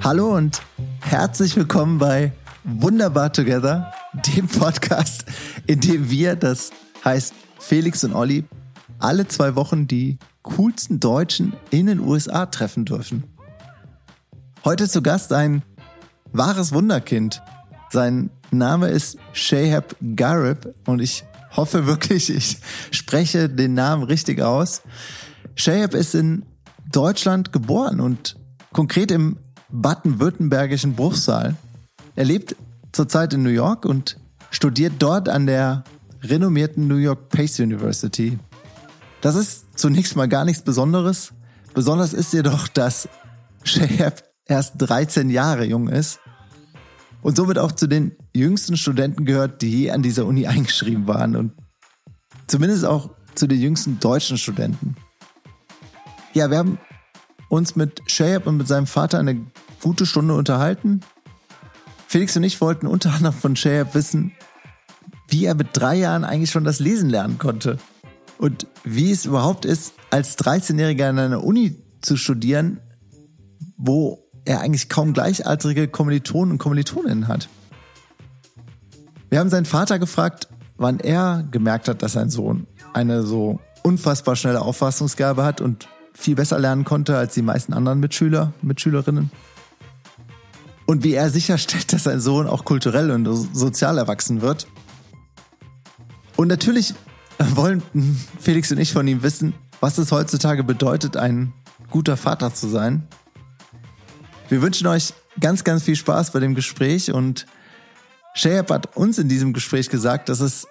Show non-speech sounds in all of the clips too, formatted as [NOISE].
Hallo und herzlich willkommen bei Wunderbar Together, dem Podcast, in dem wir, das heißt Felix und Olli, alle zwei Wochen die coolsten Deutschen in den USA treffen dürfen. Heute zu Gast ein wahres Wunderkind. Sein Name ist Shahab Garib und ich hoffe wirklich, ich spreche den Namen richtig aus. Shahab ist in Deutschland geboren und konkret im baden-württembergischen Bruchsal. Er lebt zurzeit in New York und studiert dort an der renommierten New York Pace University. Das ist zunächst mal gar nichts Besonderes. Besonders ist jedoch, dass Shahab erst 13 Jahre jung ist und somit auch zu den jüngsten Studenten gehört, die je an dieser Uni [LAUGHS] eingeschrieben waren und zumindest auch zu den jüngsten deutschen Studenten. Ja, wir haben uns mit Shayab und mit seinem Vater eine gute Stunde unterhalten. Felix und ich wollten unter anderem von Shayab wissen, wie er mit drei Jahren eigentlich schon das Lesen lernen konnte. Und wie es überhaupt ist, als 13-Jähriger an einer Uni zu studieren, wo er eigentlich kaum gleichaltrige Kommilitonen und Kommilitoninnen hat. Wir haben seinen Vater gefragt, wann er gemerkt hat, dass sein Sohn eine so unfassbar schnelle Auffassungsgabe hat und viel besser lernen konnte als die meisten anderen Mitschüler, Mitschülerinnen. Und wie er sicherstellt, dass sein Sohn auch kulturell und sozial erwachsen wird. Und natürlich wollen Felix und ich von ihm wissen, was es heutzutage bedeutet, ein guter Vater zu sein. Wir wünschen euch ganz, ganz viel Spaß bei dem Gespräch und Shayab hat uns in diesem Gespräch gesagt, dass es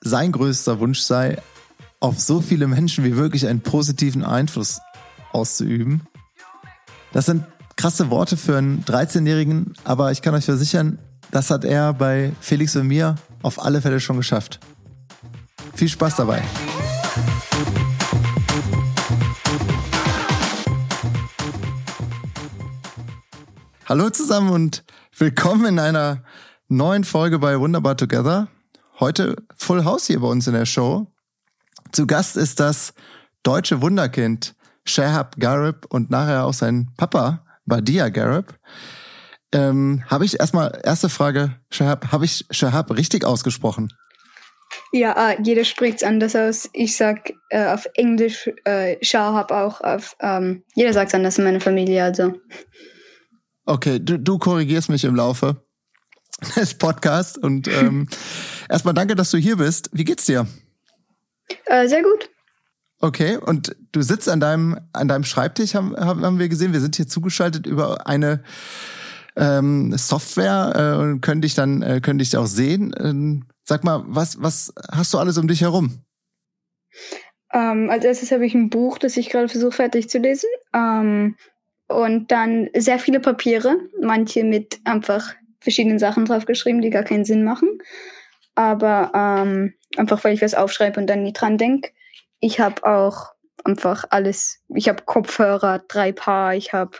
sein größter Wunsch sei, auf so viele Menschen wie möglich einen positiven Einfluss auszuüben. Das sind krasse Worte für einen 13-Jährigen, aber ich kann euch versichern, das hat er bei Felix und mir auf alle Fälle schon geschafft. Viel Spaß dabei. Hallo zusammen und willkommen in einer neuen Folge bei Wunderbar Together. Heute Full House hier bei uns in der Show. Zu Gast ist das deutsche Wunderkind Shahab Garib und nachher auch sein Papa Badia Garib. Ähm, habe ich erstmal, erste Frage, Shahab, habe ich Shahab richtig ausgesprochen? Ja, äh, jeder spricht's anders aus. Ich sag äh, auf Englisch äh, Shahab auch auf, ähm, jeder sagt's anders in meiner Familie, also. Okay, du, du korrigierst mich im Laufe [LAUGHS] des Podcasts und ähm, [LAUGHS] erstmal danke, dass du hier bist. Wie geht's dir? Äh, sehr gut. Okay, und du sitzt an deinem, an deinem Schreibtisch, haben, haben wir gesehen. Wir sind hier zugeschaltet über eine ähm, Software äh, und können dich dann äh, können dich auch sehen. Ähm, sag mal, was, was hast du alles um dich herum? Ähm, als erstes habe ich ein Buch, das ich gerade versuche fertig zu lesen. Ähm, und dann sehr viele Papiere, manche mit einfach verschiedenen Sachen draufgeschrieben, die gar keinen Sinn machen. Aber ähm, einfach, weil ich was aufschreibe und dann nie dran denke. Ich habe auch einfach alles. Ich habe Kopfhörer, drei Paar, ich habe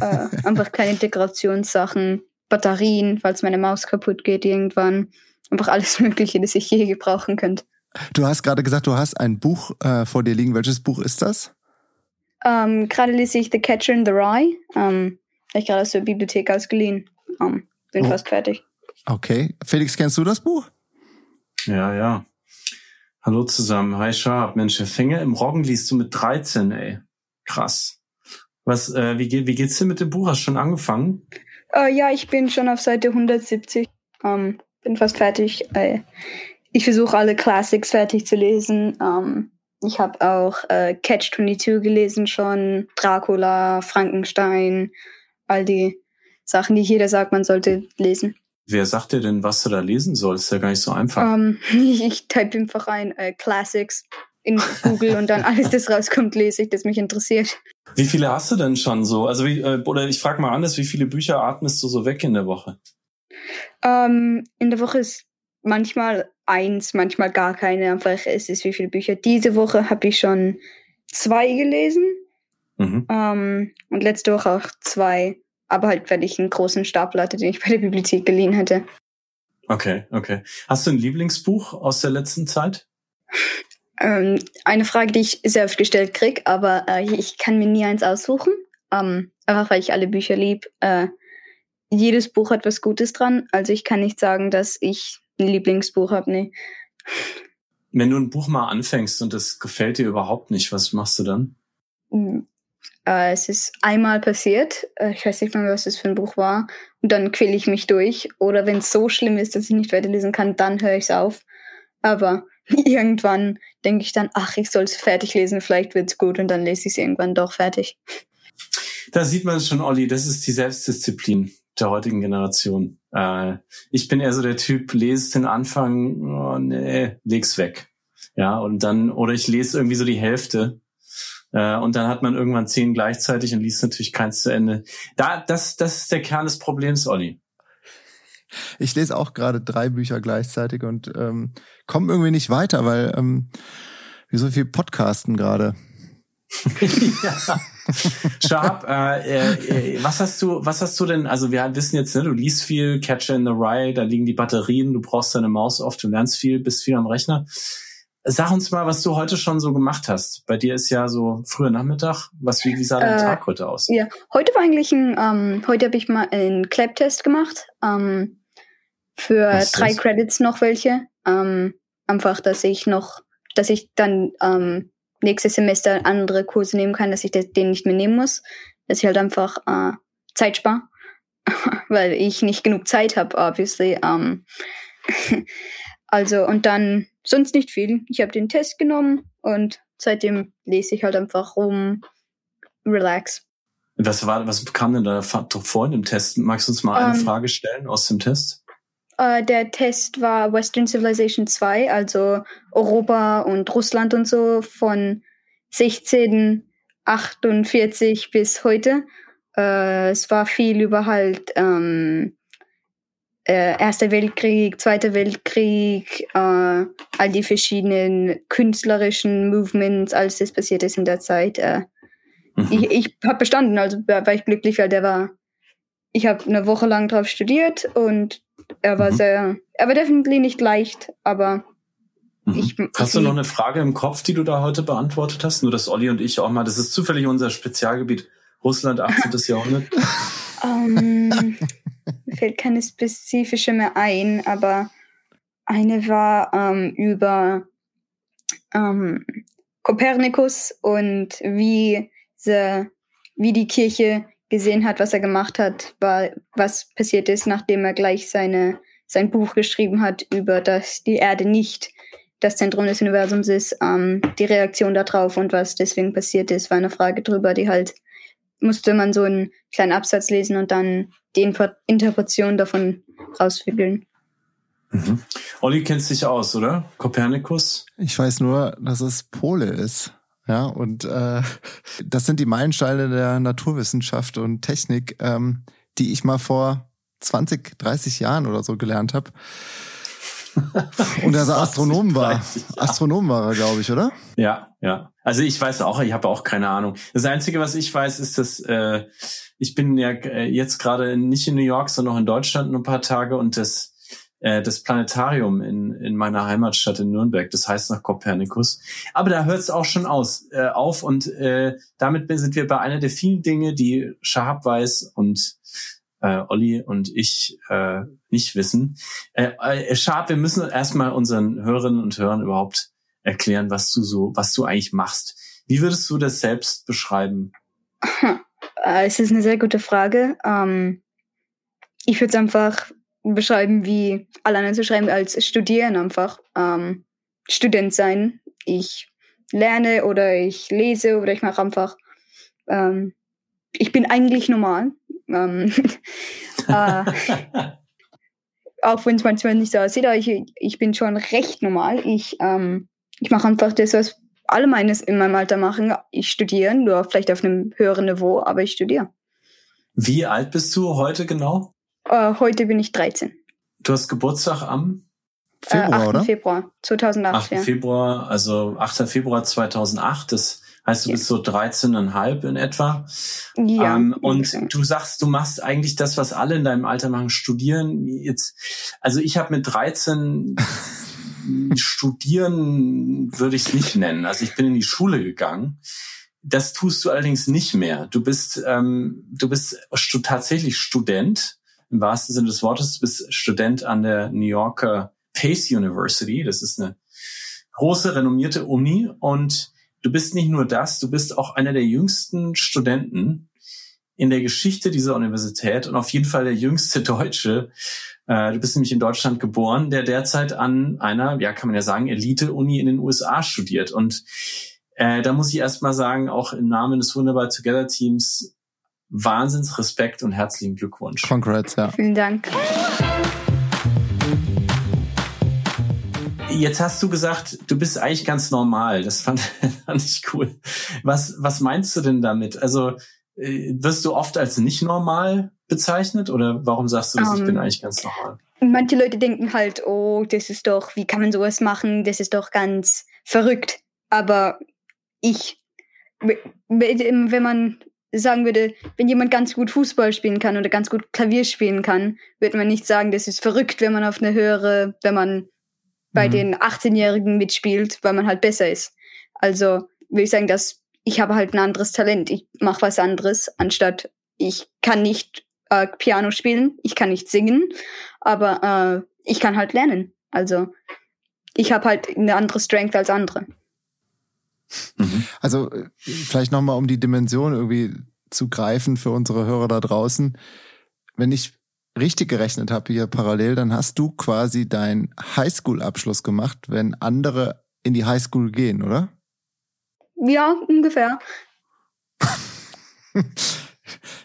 äh, [LAUGHS] einfach keine Integrationssachen, Batterien, falls meine Maus kaputt geht irgendwann. Einfach alles [LAUGHS] Mögliche, das ich je gebrauchen könnte. Du hast gerade gesagt, du hast ein Buch äh, vor dir liegen. Welches Buch ist das? Ähm, gerade lese ich The Catcher in the Rye. Ähm, habe ich gerade aus der Bibliothek ausgeliehen. Ähm, bin oh. fast fertig. Okay. Felix, kennst du das Buch? Ja, ja. Hallo zusammen. Hi Schab. Mensch, der Finger im Roggen liest du mit 13, ey. Krass. Was, äh, wie, geht, wie geht's dir mit dem Buch? Hast du schon angefangen? Uh, ja, ich bin schon auf Seite 170. Um, bin fast fertig. Uh, ich versuche alle Classics fertig zu lesen. Um, ich habe auch uh, Catch 22 gelesen schon, Dracula, Frankenstein, all die Sachen, die jeder sagt, man sollte lesen. Wer sagt dir denn, was du da lesen sollst? Ist ja gar nicht so einfach. Um, ähm, [LAUGHS] ich type einfach ein äh, Classics in Google und dann alles, das rauskommt, lese ich, das mich interessiert. Wie viele hast du denn schon so? Also wie, äh, oder ich frage mal anders, wie viele Bücher atmest du so weg in der Woche? Um, ähm, in der Woche ist manchmal eins, manchmal gar keine. Einfach es ist wie viele Bücher. Diese Woche habe ich schon zwei gelesen. Mhm. Um, ähm, und letzte Woche auch zwei aber halt, weil ich einen großen Stapel hatte, den ich bei der Bibliothek geliehen hätte. Okay, okay. Hast du ein Lieblingsbuch aus der letzten Zeit? Ähm, eine Frage, die ich sehr oft gestellt krieg, aber äh, ich kann mir nie eins aussuchen. Ähm, einfach weil ich alle Bücher lieb. Äh, jedes Buch hat was Gutes dran. Also ich kann nicht sagen, dass ich ein Lieblingsbuch habe. Nee. Wenn du ein Buch mal anfängst und es gefällt dir überhaupt nicht, was machst du dann? Äh, es ist einmal passiert. Äh, ich weiß nicht mal, was das für ein Buch war. Und dann quäle ich mich durch. Oder wenn es so schlimm ist, dass ich nicht weiterlesen kann, dann höre ich es auf. Aber [LAUGHS] irgendwann denke ich dann, ach, ich soll es fertig lesen, vielleicht wird's gut und dann lese ich es irgendwann doch fertig. Da sieht man schon, Olli, das ist die Selbstdisziplin der heutigen Generation. Äh, ich bin eher so der Typ, lese den Anfang, oh, nee, leg's weg. Ja, und dann, oder ich lese irgendwie so die Hälfte. Äh, und dann hat man irgendwann zehn gleichzeitig und liest natürlich keins zu Ende. Da, das, das ist der Kern des Problems, Olli. Ich lese auch gerade drei Bücher gleichzeitig und ähm, komme irgendwie nicht weiter, weil ähm, wir so viel podcasten gerade. [LAUGHS] ja. Sharp, äh, äh, was hast du, was hast du denn, also wir wissen jetzt, ne, du liest viel, Catcher in the Rye, da liegen die Batterien, du brauchst deine Maus oft, du lernst viel, bist viel am Rechner. Sag uns mal, was du heute schon so gemacht hast. Bei dir ist ja so früher Nachmittag. Was, wie, wie sah dein äh, Tag heute aus? Ja, heute war eigentlich ein, ähm, heute habe ich mal einen Clap-Test gemacht. Ähm, für was drei ist? Credits noch welche. Ähm, einfach, dass ich noch, dass ich dann ähm, nächstes Semester andere Kurse nehmen kann, dass ich den nicht mehr nehmen muss. Dass ich halt einfach äh, Zeit spare. [LAUGHS] Weil ich nicht genug Zeit habe, obviously. Ähm, [LAUGHS] also, und dann sonst nicht viel. Ich habe den Test genommen und seitdem lese ich halt einfach rum, relax. Was war, was kam denn da vor in dem Test? Magst du uns mal eine um, ähm, Frage stellen aus dem Test? Uh, der Test war Western Civilization 2, also Europa und Russland und so von 1648 bis heute. Uh, es war viel über halt ähm, äh, Erster Weltkrieg, Zweiter Weltkrieg, äh, all die verschiedenen künstlerischen Movements, alles das passiert ist in der Zeit. Äh, mhm. Ich, ich habe bestanden, also war ich glücklich, weil der war, ich habe eine Woche lang drauf studiert und er war mhm. sehr, er war definitiv nicht leicht, aber mhm. ich, Hast du noch eine Frage im Kopf, die du da heute beantwortet hast? Nur, dass Olli und ich auch mal, das ist zufällig unser Spezialgebiet, Russland 18. Jahrhundert. Um, [LAUGHS] ähm, mir fällt keine spezifische mehr ein, aber eine war ähm, über ähm, Kopernikus und wie, sie, wie die Kirche gesehen hat, was er gemacht hat, war, was passiert ist, nachdem er gleich seine, sein Buch geschrieben hat über, dass die Erde nicht das Zentrum des Universums ist, ähm, die Reaktion darauf und was deswegen passiert ist, war eine Frage drüber, die halt musste man so einen kleinen Absatz lesen und dann die Interpretation davon rausfiggeln. Mhm. Olli kennt sich aus, oder? Kopernikus? Ich weiß nur, dass es Pole ist. Ja, und äh, das sind die Meilensteine der Naturwissenschaft und Technik, ähm, die ich mal vor 20, 30 Jahren oder so gelernt habe. [LAUGHS] Und er so Astronom war. Astronom war er, glaube ich, oder? Ja, ja. Also ich weiß auch, ich habe auch keine Ahnung. Das Einzige, was ich weiß, ist, dass äh, ich bin ja äh, jetzt gerade nicht in New York, sondern in Deutschland ein paar Tage und das äh, das Planetarium in, in meiner Heimatstadt in Nürnberg, das heißt nach Kopernikus. Aber da hört es auch schon aus, äh, auf und äh, damit sind wir bei einer der vielen Dinge, die Shahab weiß und äh, Olli und ich äh, nicht wissen. Äh, äh, Schad, wir müssen erstmal unseren Hörerinnen und Hörern überhaupt erklären, was du so, was du eigentlich machst. Wie würdest du das selbst beschreiben? [LAUGHS] Äh, es ist eine sehr gute Frage. Ähm, ich würde es einfach beschreiben, wie alleine zu schreiben als Studieren einfach. Ähm, Student sein. Ich lerne oder ich lese oder ich mache einfach. Ähm, ich bin eigentlich normal. Ähm, [LAUGHS] äh, auch wenn es manchmal nicht so aussieht, aber ich, ich bin schon recht normal. Ich, ähm, ich mache einfach das, was alle meines in meinem Alter machen. Ich studiere, nur vielleicht auf einem höheren Niveau, aber ich studiere. Wie alt bist du heute genau? Uh, heute bin ich 13. Du hast Geburtstag am Februar, äh, 8. oder? Februar 2008. 8. Ja. Februar, also 8. Februar 2008. Das heißt, du ja. bist so 13,5 in etwa. Ja. Ähm, und ja. du sagst, du machst eigentlich das, was alle in deinem Alter machen, studieren. Jetzt, also ich habe mit 13 [LAUGHS] studieren würde ich es nicht nennen. Also ich bin in die Schule gegangen. Das tust du allerdings nicht mehr. Du bist, ähm, du bist stu tatsächlich Student im wahrsten Sinne des Wortes. Du bist Student an der New Yorker Pace University. Das ist eine große, renommierte Uni. Und du bist nicht nur das, du bist auch einer der jüngsten Studenten in der Geschichte dieser Universität und auf jeden Fall der jüngste Deutsche. Äh, du bist nämlich in Deutschland geboren, der derzeit an einer, ja, kann man ja sagen, Elite-Uni in den USA studiert. Und äh, da muss ich erst mal sagen, auch im Namen des Wunderbar Together Teams, Wahnsinns Respekt und herzlichen Glückwunsch. Congrats, ja. Vielen Dank. Jetzt hast du gesagt, du bist eigentlich ganz normal. Das fand, [LAUGHS] fand ich cool. Was, was meinst du denn damit? Also äh, wirst du oft als nicht normal bezeichnet oder warum sagst du, dass um, ich bin ähm, eigentlich ganz normal? Manche Leute denken halt, oh, das ist doch, wie kann man sowas machen? Das ist doch ganz verrückt. Aber ich, wenn man sagen würde, wenn jemand ganz gut Fußball spielen kann oder ganz gut Klavier spielen kann, würde man nicht sagen, das ist verrückt, wenn man auf eine höhere, wenn man bei mhm. den 18-Jährigen mitspielt, weil man halt besser ist. Also würde ich sagen, dass ich habe halt ein anderes Talent. Ich mache was anderes, anstatt ich kann nicht äh, Piano spielen, ich kann nicht singen, aber äh, ich kann halt lernen. Also ich habe halt eine andere Strength als andere. Mhm. Also vielleicht nochmal, um die Dimension irgendwie zu greifen für unsere Hörer da draußen. Wenn ich richtig gerechnet habe hier parallel, dann hast du quasi deinen Highschool-Abschluss gemacht, wenn andere in die Highschool gehen, oder? Ja, ungefähr. [LAUGHS]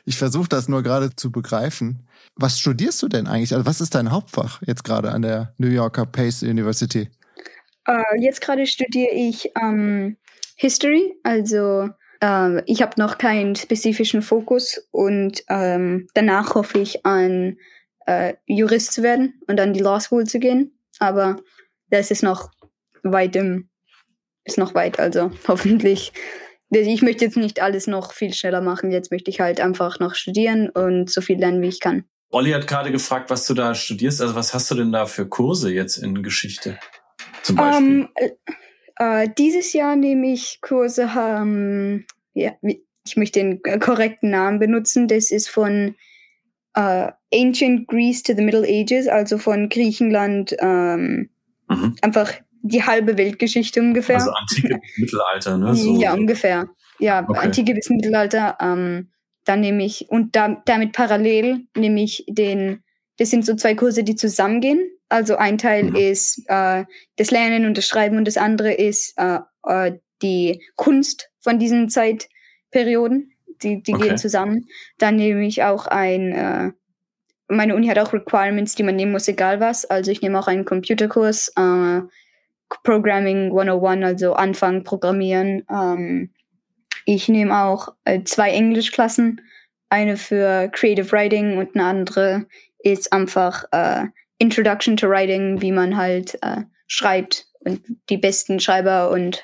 ich versuche das nur gerade zu begreifen. Was studierst du denn eigentlich? Also was ist dein Hauptfach jetzt gerade an der New Yorker Pace University? Uh, jetzt gerade studiere ich ähm, History, also äh, ich habe noch keinen spezifischen Fokus und ähm, danach hoffe ich an äh, Jurist zu werden und an die Law School zu gehen. Aber das ist noch weit im, ist noch weit, also hoffentlich. Ich möchte jetzt nicht alles noch viel schneller machen. Jetzt möchte ich halt einfach noch studieren und so viel lernen, wie ich kann. Olli hat gerade gefragt, was du da studierst. Also was hast du denn da für Kurse jetzt in Geschichte? Zum Beispiel? Um, ähm, äh, dieses Jahr nehme ich Kurse, ähm, ja, ich möchte den korrekten Namen benutzen. Das ist von äh, Ancient Greece to the Middle Ages, also von Griechenland, ähm, mhm. einfach die halbe Weltgeschichte ungefähr. Also Antike bis Mittelalter, ne? So. Ja, ungefähr. Ja, okay. Antike bis Mittelalter. Ähm, dann nehme ich, und da, damit parallel nehme ich den, das sind so zwei Kurse, die zusammengehen. Also ein Teil mhm. ist äh, das Lernen und das Schreiben und das andere ist äh, äh, die Kunst von diesen Zeitperioden. Die, die okay. gehen zusammen. Dann nehme ich auch ein, äh, meine Uni hat auch Requirements, die man nehmen muss, egal was. Also ich nehme auch einen Computerkurs, äh, Programming 101, also Anfang Programmieren. Ähm, ich nehme auch äh, zwei Englischklassen, eine für Creative Writing und eine andere ist einfach äh, Introduction to Writing, wie man halt äh, schreibt und die besten Schreiber und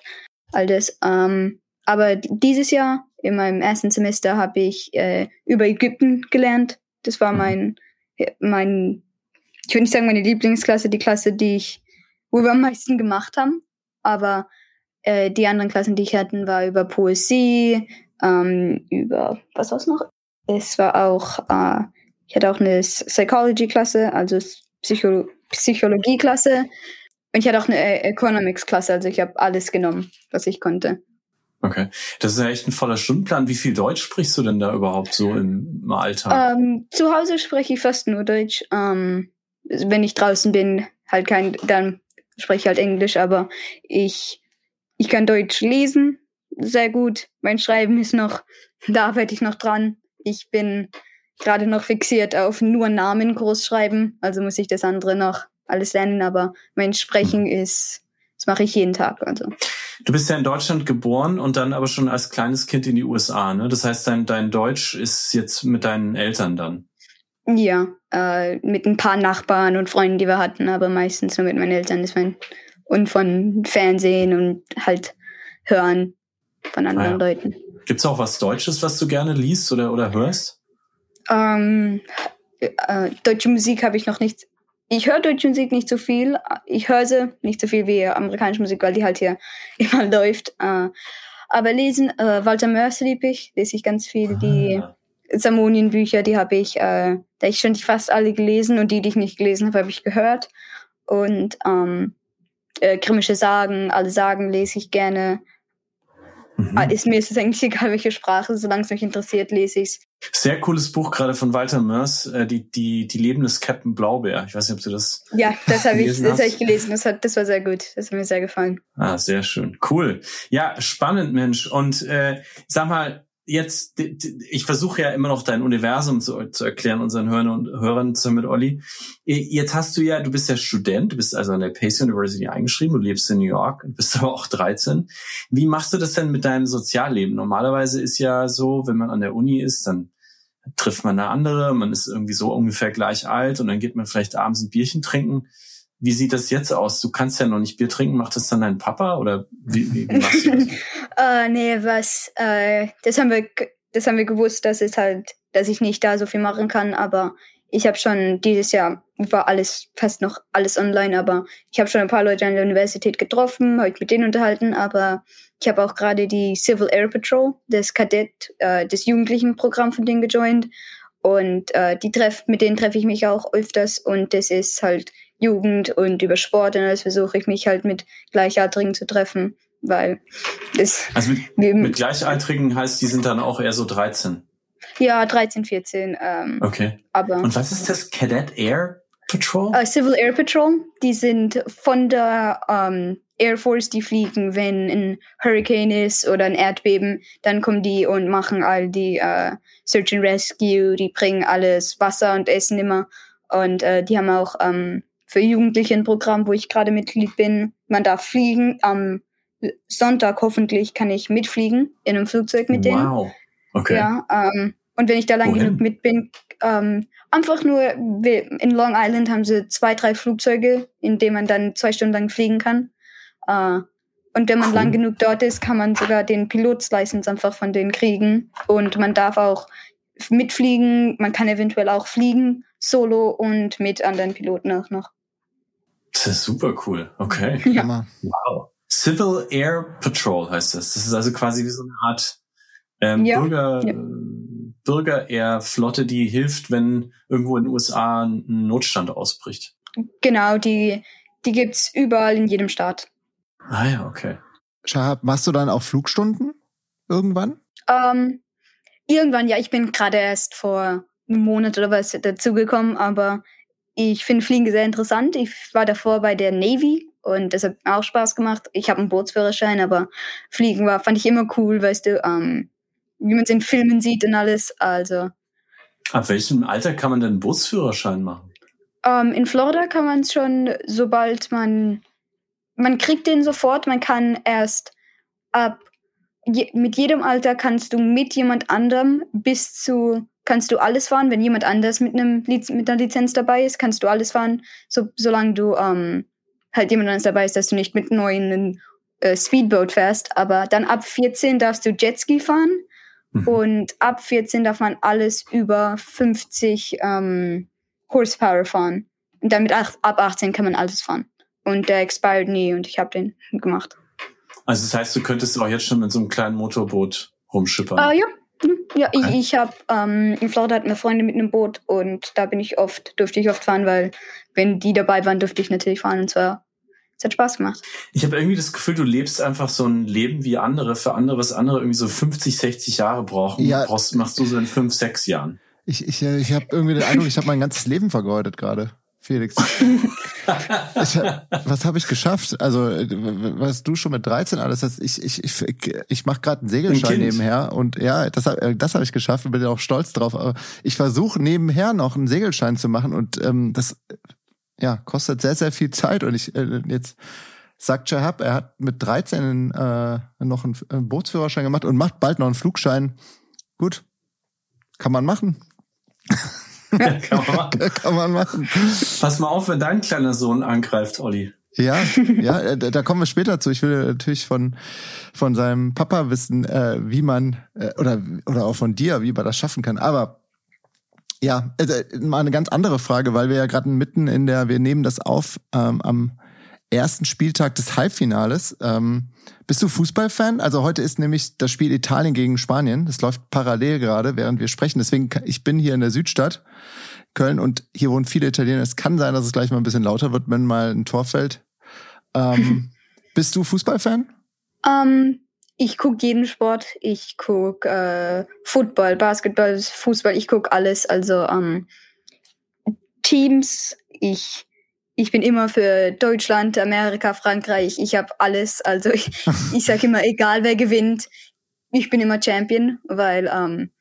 all das. Ähm, aber dieses Jahr, in meinem ersten Semester, habe ich äh, über Ägypten gelernt. Das war mhm. mein, mein, ich würde nicht sagen meine Lieblingsklasse, die Klasse, die ich, wo wir am meisten gemacht haben. Aber äh, die anderen Klassen, die ich hatten, war über Poesie, ähm, über, was war's noch? Es war auch, äh, ich hatte auch eine Psychology-Klasse, also Psycho Psychologie-Klasse. Und ich hatte auch eine äh, Economics-Klasse, also ich habe alles genommen, was ich konnte. Okay, das ist ja echt ein voller Stundenplan. Wie viel Deutsch sprichst du denn da überhaupt so im Alltag? Ähm, zu Hause spreche ich fast nur Deutsch. Ähm, wenn ich draußen bin, halt kein, dann spreche halt Englisch, aber ich, ich kann Deutsch lesen, sehr gut. Mein Schreiben ist noch, [LAUGHS] da arbeite ich noch dran. Ich bin gerade noch fixiert auf nur Namen groß schreiben, also muss ich das andere noch alles lernen, aber mein Sprechen mhm. ist, das mache ich jeden Tag. Also. Du bist ja in Deutschland geboren und dann aber schon als kleines Kind in die USA, ne? Das heißt, dein, dein Deutsch ist jetzt mit deinen Eltern dann. Ja, äh, mit ein paar Nachbarn und Freunden, die wir hatten, aber meistens nur mit meinen Eltern. Das mein, und von Fernsehen und halt hören von anderen ah ja. Leuten. Gibt's auch was Deutsches, was du gerne liest oder, oder hörst? Ähm, äh, deutsche Musik habe ich noch nicht ich höre deutsche Musik nicht so viel. Ich höre sie nicht so viel wie amerikanische Musik, weil die halt hier [LAUGHS] immer läuft. Äh, aber lesen, äh, Walter Mörs liebe ich, lese ich ganz viel. Ah. Die Samonien-Bücher, die habe ich, äh, da ich schon fast alle gelesen und die, die ich nicht gelesen habe, habe ich gehört. Und ähm, äh, Grimmische Sagen, alle Sagen lese ich gerne. Mhm. Ah, ist mir ist es eigentlich [LAUGHS] egal, welche Sprache, solange es mich interessiert, lese ich es. Sehr cooles Buch gerade von Walter Mörs, äh, die, die, die Leben des Captain Blaubeer. Ich weiß nicht, ob du das. Ja, das habe ich, das hab ich gelesen. Das, hat, das war sehr gut. Das hat mir sehr gefallen. Ah, sehr schön. Cool. Ja, spannend, Mensch. Und äh, sag mal, jetzt, ich versuche ja immer noch dein Universum zu, zu erklären, unseren Hörern und Hörern zusammen mit Olli. Jetzt hast du ja, du bist ja Student, du bist also an der Pace University eingeschrieben, du lebst in New York, bist [LAUGHS] aber auch 13. Wie machst du das denn mit deinem Sozialleben? Normalerweise ist ja so, wenn man an der Uni ist, dann trifft man eine andere, man ist irgendwie so ungefähr gleich alt und dann geht man vielleicht abends ein Bierchen trinken. Wie sieht das jetzt aus? Du kannst ja noch nicht Bier trinken. Macht das dann dein Papa oder wie, wie, machst du das? [LAUGHS] äh, nee, was, äh, das haben wir, das haben wir gewusst, dass es halt, dass ich nicht da so viel machen kann, aber ich habe schon dieses Jahr war alles fast noch alles online, aber ich habe schon ein paar Leute an der Universität getroffen, habe mit denen unterhalten, aber ich habe auch gerade die Civil Air Patrol, das Kadett, äh, das Jugendlichenprogramm von denen gejoint und äh, die treff, mit denen treffe ich mich auch öfters und das ist halt Jugend und über Sport und alles versuche ich mich halt mit Gleichaltrigen zu treffen, weil es. Also mit, mit Gleichaltrigen heißt, die sind dann auch eher so 13. Ja, 13, 14. Ähm, okay. Aber, und was ist das Cadet Air Patrol? Uh, Civil Air Patrol. Die sind von der ähm, Air Force, die fliegen, wenn ein Hurricane ist oder ein Erdbeben, dann kommen die und machen all die uh, Search and Rescue, die bringen alles Wasser und Essen immer. Und uh, die haben auch ähm, für Jugendliche ein Programm, wo ich gerade Mitglied bin. Man darf fliegen. Am Sonntag hoffentlich kann ich mitfliegen in einem Flugzeug mit denen. Wow. Okay. Ja, ähm, und wenn ich da lang Wohin? genug mit bin, ähm, einfach nur, in Long Island haben sie zwei, drei Flugzeuge, in denen man dann zwei Stunden lang fliegen kann. Äh, und wenn man cool. lang genug dort ist, kann man sogar den Pilotslicense einfach von denen kriegen. Und man darf auch mitfliegen, man kann eventuell auch fliegen, solo und mit anderen Piloten auch noch. Das ist super cool. Okay. Ja. Wow. Civil Air Patrol heißt das. Das ist also quasi wie so eine Art ähm, ja. Bürger, ja. Bürger-Air-Flotte, die hilft, wenn irgendwo in den USA ein Notstand ausbricht. Genau, die, die gibt's überall in jedem Staat. Ah ja, okay. Shahab, machst du dann auch Flugstunden irgendwann? Ähm, irgendwann, ja. Ich bin gerade erst vor einem Monat oder was dazugekommen, aber ich finde Fliegen sehr interessant. Ich war davor bei der Navy und das hat auch Spaß gemacht. Ich habe einen Bootsführerschein, aber Fliegen war fand ich immer cool, weißt du, ähm, wie man es in Filmen sieht und alles. Also. Ab welchem Alter kann man denn einen Bootsführerschein machen? Ähm, in Florida kann man es schon, sobald man man kriegt den sofort. Man kann erst ab je, mit jedem Alter kannst du mit jemand anderem bis zu kannst du alles fahren. Wenn jemand anders mit, einem, mit einer Lizenz dabei ist, kannst du alles fahren, so, solange du ähm, halt jemand anders dabei ist, dass du nicht mit neuen äh, Speedboat fährst. Aber dann ab 14 darfst du Jetski fahren mhm. und ab 14 darf man alles über 50 ähm, Horsepower fahren. Und dann mit ab 18 kann man alles fahren. Und der expired nie und ich habe den gemacht. Also das heißt, du könntest auch jetzt schon mit so einem kleinen Motorboot rumschippern? Uh, ja, ja, okay. ich, ich habe ähm, in Florida hatten wir Freunde mit einem Boot und da bin ich oft, durfte ich oft fahren, weil wenn die dabei waren, durfte ich natürlich fahren und zwar es hat Spaß gemacht. Ich habe irgendwie das Gefühl, du lebst einfach so ein Leben wie andere, für andere, was andere irgendwie so 50, 60 Jahre brauchen. Ja. Brauchst, machst du so in fünf, sechs Jahren. Ich, ich, ich habe irgendwie den Eindruck, ich habe mein ganzes Leben vergeudet gerade. Felix. [LAUGHS] ich, was habe ich geschafft? Also, was du schon mit 13 alles hast, ich, ich, ich, ich mache gerade einen Segelschein ein nebenher und ja, das, das habe ich geschafft und bin auch stolz drauf. Aber ich versuche nebenher noch einen Segelschein zu machen und ähm, das ja, kostet sehr, sehr viel Zeit. Und ich äh, jetzt sagt Shahab, er hat mit 13 äh, noch einen, einen Bootsführerschein gemacht und macht bald noch einen Flugschein. Gut, kann man machen. [LAUGHS] kann, man [LAUGHS] kann man machen. Pass mal auf, wenn dein kleiner Sohn angreift, Olli. Ja, [LAUGHS] ja, äh, da kommen wir später zu. Ich will natürlich von von seinem Papa wissen, äh, wie man äh, oder oder auch von dir, wie man das schaffen kann. Aber Ja, äh, mal eine ganz andere Frage, weil wir ja gerade mitten in der, wir nehmen das auf ähm, am ersten Spieltag des Halbfinales. Ähm, bist du Fußballfan? Also heute ist nämlich das Spiel Italien gegen Spanien. Das läuft parallel gerade, während wir sprechen. Deswegen, ich bin hier in der Südstadt, Köln, und hier wohnen viele Italiener. Es kann sein, dass es gleich mal ein bisschen lauter wird, wenn mal ein Tor fällt. Ähm, [LAUGHS] bist du Fußballfan? Um, ähm, ich gucke jeden Sport. Ich gucke äh, Football, Basketball, Fußball. Ich gucke alles. Also um, ähm, Teams. Ich ich bin immer für Deutschland, Amerika, Frankreich. Ich habe alles. Also ich, [LAUGHS] ich sage immer, egal wer gewinnt, ich bin immer Champion, weil ähm,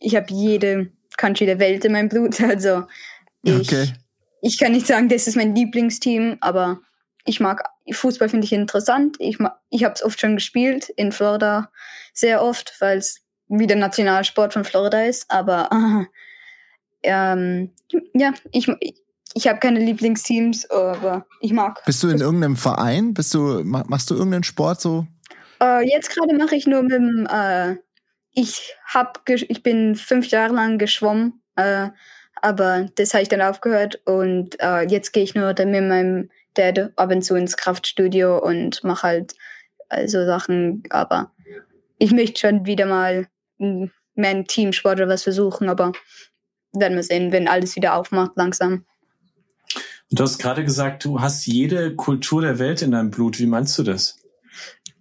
ich habe jede Country der Welt in meinem Blut. [LAUGHS] Also ich, okay. ich kann nicht sagen, das ist mein Lieblingsteam, aber ich mag Fußball finde ich interessant. Ich ich habe es oft schon gespielt in Florida sehr oft, weil es wie der Nationalsport von Florida ist. Aber äh, [LAUGHS] ähm, ja, ich ich habe keine Lieblingsteams, aber ich mag. Bist du in irgendeinem Verein? Bist du machst du irgendeinen Sport so? Äh, jetzt gerade mache ich nur mit dem. Äh, ich hab ich bin fünf Jahre lang geschwommen, äh, aber das habe ich dann aufgehört und äh, jetzt gehe ich nur mit meinem Dad ab und zu ins Kraftstudio und mache halt also Sachen. Aber ich möchte schon wieder mal mehr einen Teamsport oder was versuchen, aber werden wir sehen, wenn alles wieder aufmacht langsam. Du hast gerade gesagt, du hast jede Kultur der Welt in deinem Blut. Wie meinst du das?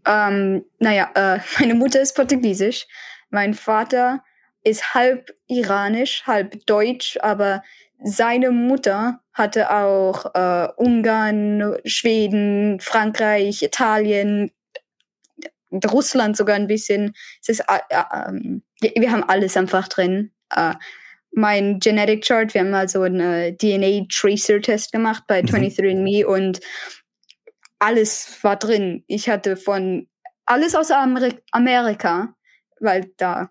Ähm, naja, äh, [LAUGHS] meine Mutter ist portugiesisch. Mein Vater ist halb iranisch, halb deutsch, aber seine Mutter hatte auch äh, Ungarn, Schweden, Frankreich, Italien, Russland sogar ein bisschen. Es ist, äh, äh, wir haben alles einfach drin. Äh, mein Genetic Chart, wir haben mal so einen DNA Tracer Test gemacht bei mhm. 23andMe und alles war drin. Ich hatte von alles aus Ameri Amerika, weil da,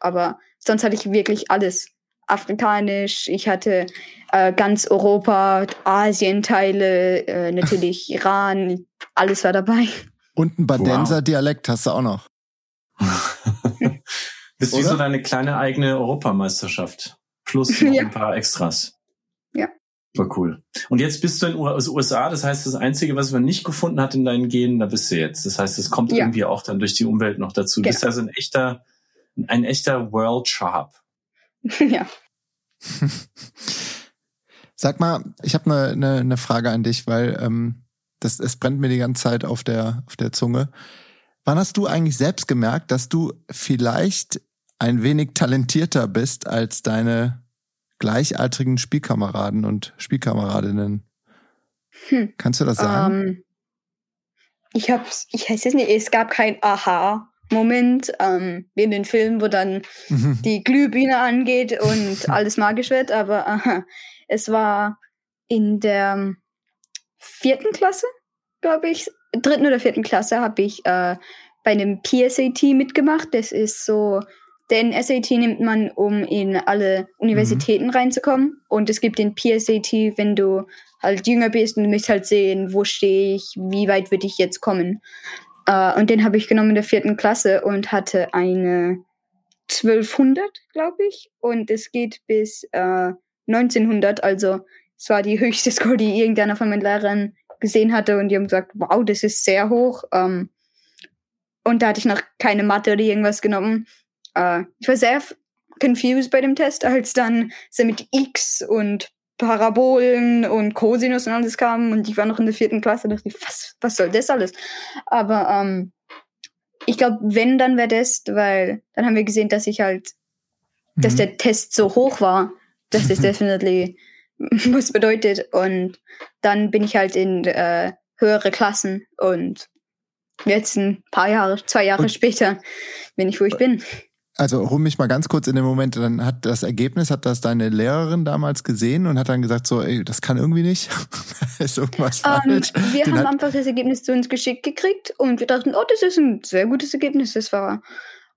aber sonst hatte ich wirklich alles. Afrikanisch, ich hatte äh, ganz Europa, Asien-Teile, äh, natürlich [LAUGHS] Iran, alles war dabei. Und ein Badenser wow. Dialekt hast du auch noch. [LAUGHS] Bist wie so deine kleine eigene Europameisterschaft. Plus [LAUGHS] ja. ein paar Extras. Ja. War cool. Und jetzt bist du in den USA, das heißt, das Einzige, was man nicht gefunden hat in deinen Genen, da bist du jetzt. Das heißt, es kommt ja. irgendwie auch dann durch die Umwelt noch dazu. Du genau. bist also ein echter, ein echter World Sharp. [LAUGHS] ja. [LAUGHS] Sag mal, ich habe eine ne, ne Frage an dich, weil ähm, das, es brennt mir die ganze Zeit auf der, auf der Zunge. Wann hast du eigentlich selbst gemerkt, dass du vielleicht ein wenig talentierter bist als deine gleichaltrigen Spielkameraden und Spielkameradinnen? Hm. Kannst du das sagen? Um, ähm, ich hab's, ich weiß es nicht, es gab kein Aha. Moment ähm, wie in den Filmen, wo dann mhm. die Glühbirne angeht und [LAUGHS] alles magisch wird, aber aha, es war in der vierten Klasse, glaube ich, dritten oder vierten Klasse habe ich äh, bei einem PSAT mitgemacht. Das ist so, den SAT nimmt man, um in alle Universitäten mhm. reinzukommen. Und es gibt den PSAT, wenn du halt jünger bist und du möchtest halt sehen, wo stehe ich, wie weit würde ich jetzt kommen. Uh, und den habe ich genommen in der vierten Klasse und hatte eine 1200, glaube ich. Und es geht bis uh, äh, 1900. Also es war die höchste [LAUGHS] Score, die irgendeiner von meinen Lehrern gesehen hatte. Und die haben gesagt, wow, das ist sehr hoch. Ähm, und da hatte ich noch keine Mathe oder irgendwas genommen. Uh, ich war sehr confused bei dem Test, als dann so mit X und Parabolen und Cosinus und alles kam und ich war noch in der vierten Klasse, dachte ich, was, was soll das alles? Aber ähm, ich glaube, wenn, dann wäre das, weil dann haben wir gesehen, dass ich halt, mhm. dass der Test so hoch war, dass das [LAUGHS] definitely [LAUGHS] was bedeutet. Und dann bin ich halt in äh, höhere Klassen und jetzt ein paar Jahre, zwei Jahre und später bin ich, wo ich bin also hol mich mal ganz kurz in den Moment, dann hat das Ergebnis, hat das deine Lehrerin damals gesehen und hat dann gesagt, so, ey, das kann irgendwie nicht. [LAUGHS] ist irgendwas um, ähm, falsch. Wir Den haben einfach das Ergebnis zu uns geschickt gekriegt und wir dachten, oh, das ist ein sehr gutes Ergebnis, das war.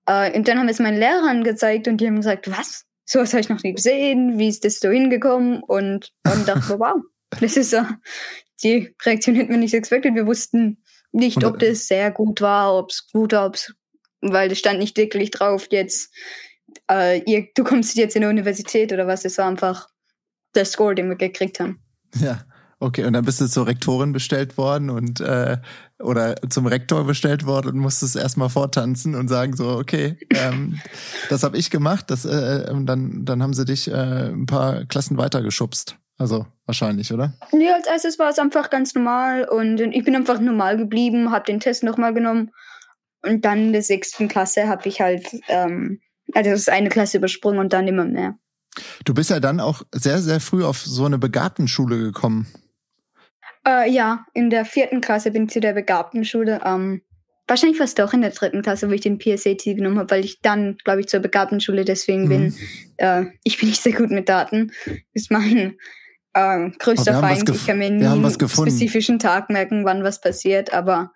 Äh, und dann haben wir es meinen Lehrern gezeigt und die haben gesagt, was? So was habe ich noch nie gesehen, wie ist das so hingekommen? Und dann dachten wir, wow, [LAUGHS] das ist so, die Reaktion hätten wir nicht expected. Wir wussten nicht, ob das sehr gut war, ob es gut war, ob es weil es stand nicht wirklich drauf, jetzt äh, ihr, du kommst jetzt in die Universität oder was. Es war einfach der Score, den wir gekriegt haben. Ja, okay. Und dann bist du zur Rektorin bestellt worden und äh, oder zum Rektor bestellt worden und musstest erstmal vortanzen und sagen so, okay, ähm, das habe ich gemacht. Das, äh, dann, dann haben sie dich äh, ein paar Klassen weitergeschubst. Also wahrscheinlich, oder? Nee, als erstes war es einfach ganz normal und ich bin einfach normal geblieben, habe den Test nochmal genommen und dann in der sechsten Klasse habe ich halt, ähm, also das ist eine Klasse übersprungen und dann immer mehr. Du bist ja dann auch sehr, sehr früh auf so eine Begabtenschule gekommen. Äh, ja, in der vierten Klasse bin ich zu der Begabtenschule. Ähm, wahrscheinlich fast doch in der dritten Klasse, wo ich den PSAT genommen habe, weil ich dann, glaube ich, zur Begabtenschule deswegen mhm. bin. Äh, ich bin nicht sehr gut mit Daten. Ist mein äh, größter Feind. Ich kann mir nie einen spezifischen Tag merken, wann was passiert, aber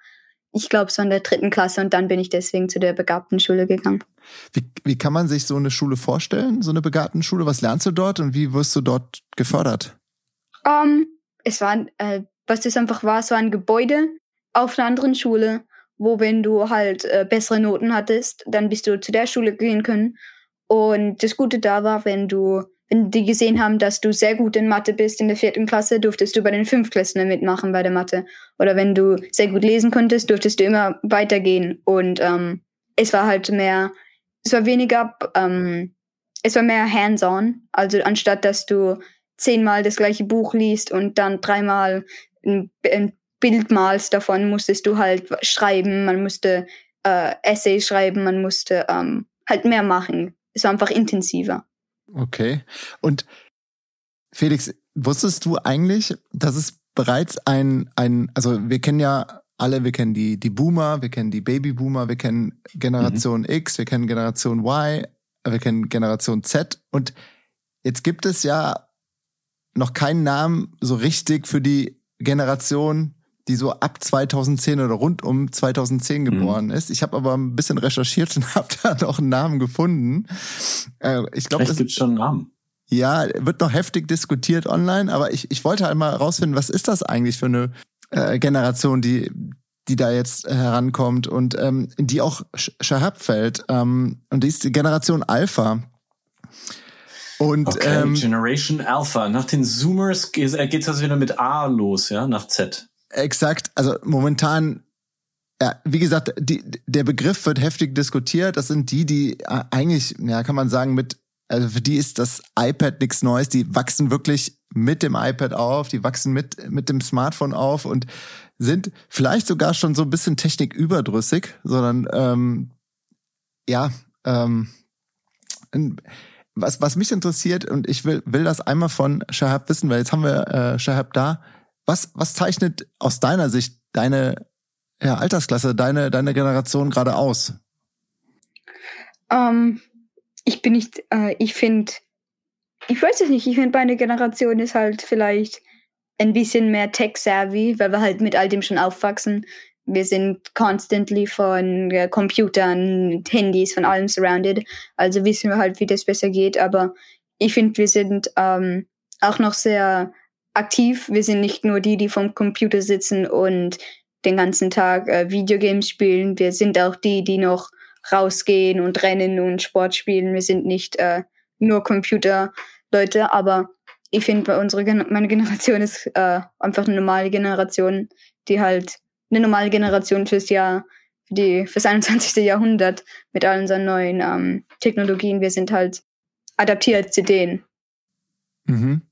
ich glaube so in der dritten Klasse und dann bin ich deswegen zu der Begabtenschule gegangen. Wie, wie kann man sich so eine Schule vorstellen, so eine Begabtenschule? Was lernst du dort und wie wirst du dort gefördert? Um, ähm, es war, äh, was das einfach war, es war ein Gebäude auf einer anderen Schule, wo wenn du halt äh, bessere Noten hattest, dann bist du zu der Schule gehen können. Und das Gute da war, wenn du wenn die gesehen haben, dass du sehr gut in Mathe bist in der vierten Klasse, durftest du bei den Fünftklässlern mitmachen bei der Mathe. Oder wenn du sehr gut lesen konntest, durftest du immer weitergehen. Und ähm, es war halt mehr, es war weniger, ähm, es war mehr hands-on. Also anstatt dass du zehnmal das gleiche Buch liest und dann dreimal ein, ein Bild malst davon, musstest du halt schreiben, man musste äh, Essays schreiben, man musste ähm, halt mehr machen. Es war einfach intensiver. Okay. Und Felix, wusstest du eigentlich, dass es bereits ein, ein, also wir kennen ja alle, wir kennen die, die Boomer, wir kennen die Babyboomer, wir kennen Generation mhm. X, wir kennen Generation Y, wir kennen Generation Z und jetzt gibt es ja noch keinen Namen so richtig für die Generation die so ab 2010 oder rund um 2010 mhm. geboren mhm. ist. Ich habe aber ein bisschen recherchiert und [LAUGHS] habe da noch einen Namen gefunden. Äh, ich glaube, es gibt schon einen Namen. Ja, wird noch heftig diskutiert online, aber ich, ich wollte halt mal rausfinden, was ist das eigentlich für eine äh, Generation, die die da jetzt herankommt und ähm, in die auch Shahab fällt. Ähm, und die ist die Generation Alpha. Und okay, ähm, Generation Alpha. Nach den Zoomers geht es also wieder mit A los, ja, nach Z. Exakt. Also momentan, ja, wie gesagt, die, der Begriff wird heftig diskutiert. Das sind die, die äh, eigentlich, ja, kann man sagen, mit, also für die ist das iPad nichts Neues. Die wachsen wirklich mit dem iPad auf, die wachsen mit, mit dem Smartphone auf und sind vielleicht sogar schon so ein bisschen techniküberdrüssig, sondern ähm, ja, ähm, was, was mich interessiert, und ich will, will das einmal von Shahab wissen, weil jetzt haben wir äh, Shahab da, was, was zeichnet aus deiner Sicht deine ja, Altersklasse, deine, deine Generation gerade aus? Ähm, ich bin nicht, äh, ich finde, ich weiß es nicht, ich finde, meine Generation ist halt vielleicht ein bisschen mehr tech-savvy, weil wir halt mit all dem schon aufwachsen. Wir sind constantly von äh, Computern, Handys, von allem surrounded. Also wissen wir halt, wie das besser geht. Aber ich finde, wir sind ähm, auch noch sehr aktiv. Wir sind nicht nur die, die vom Computer sitzen und den ganzen Tag äh, Videogames spielen. Wir sind auch die, die noch rausgehen und rennen und Sport spielen. Wir sind nicht äh, nur Computerleute, aber ich finde, unsere Gen meine Generation ist äh, einfach eine normale Generation, die halt eine normale Generation fürs Jahr, für die fürs 21. Jahrhundert mit all unseren neuen ähm, Technologien. Wir sind halt adaptiert zu denen. Mhm.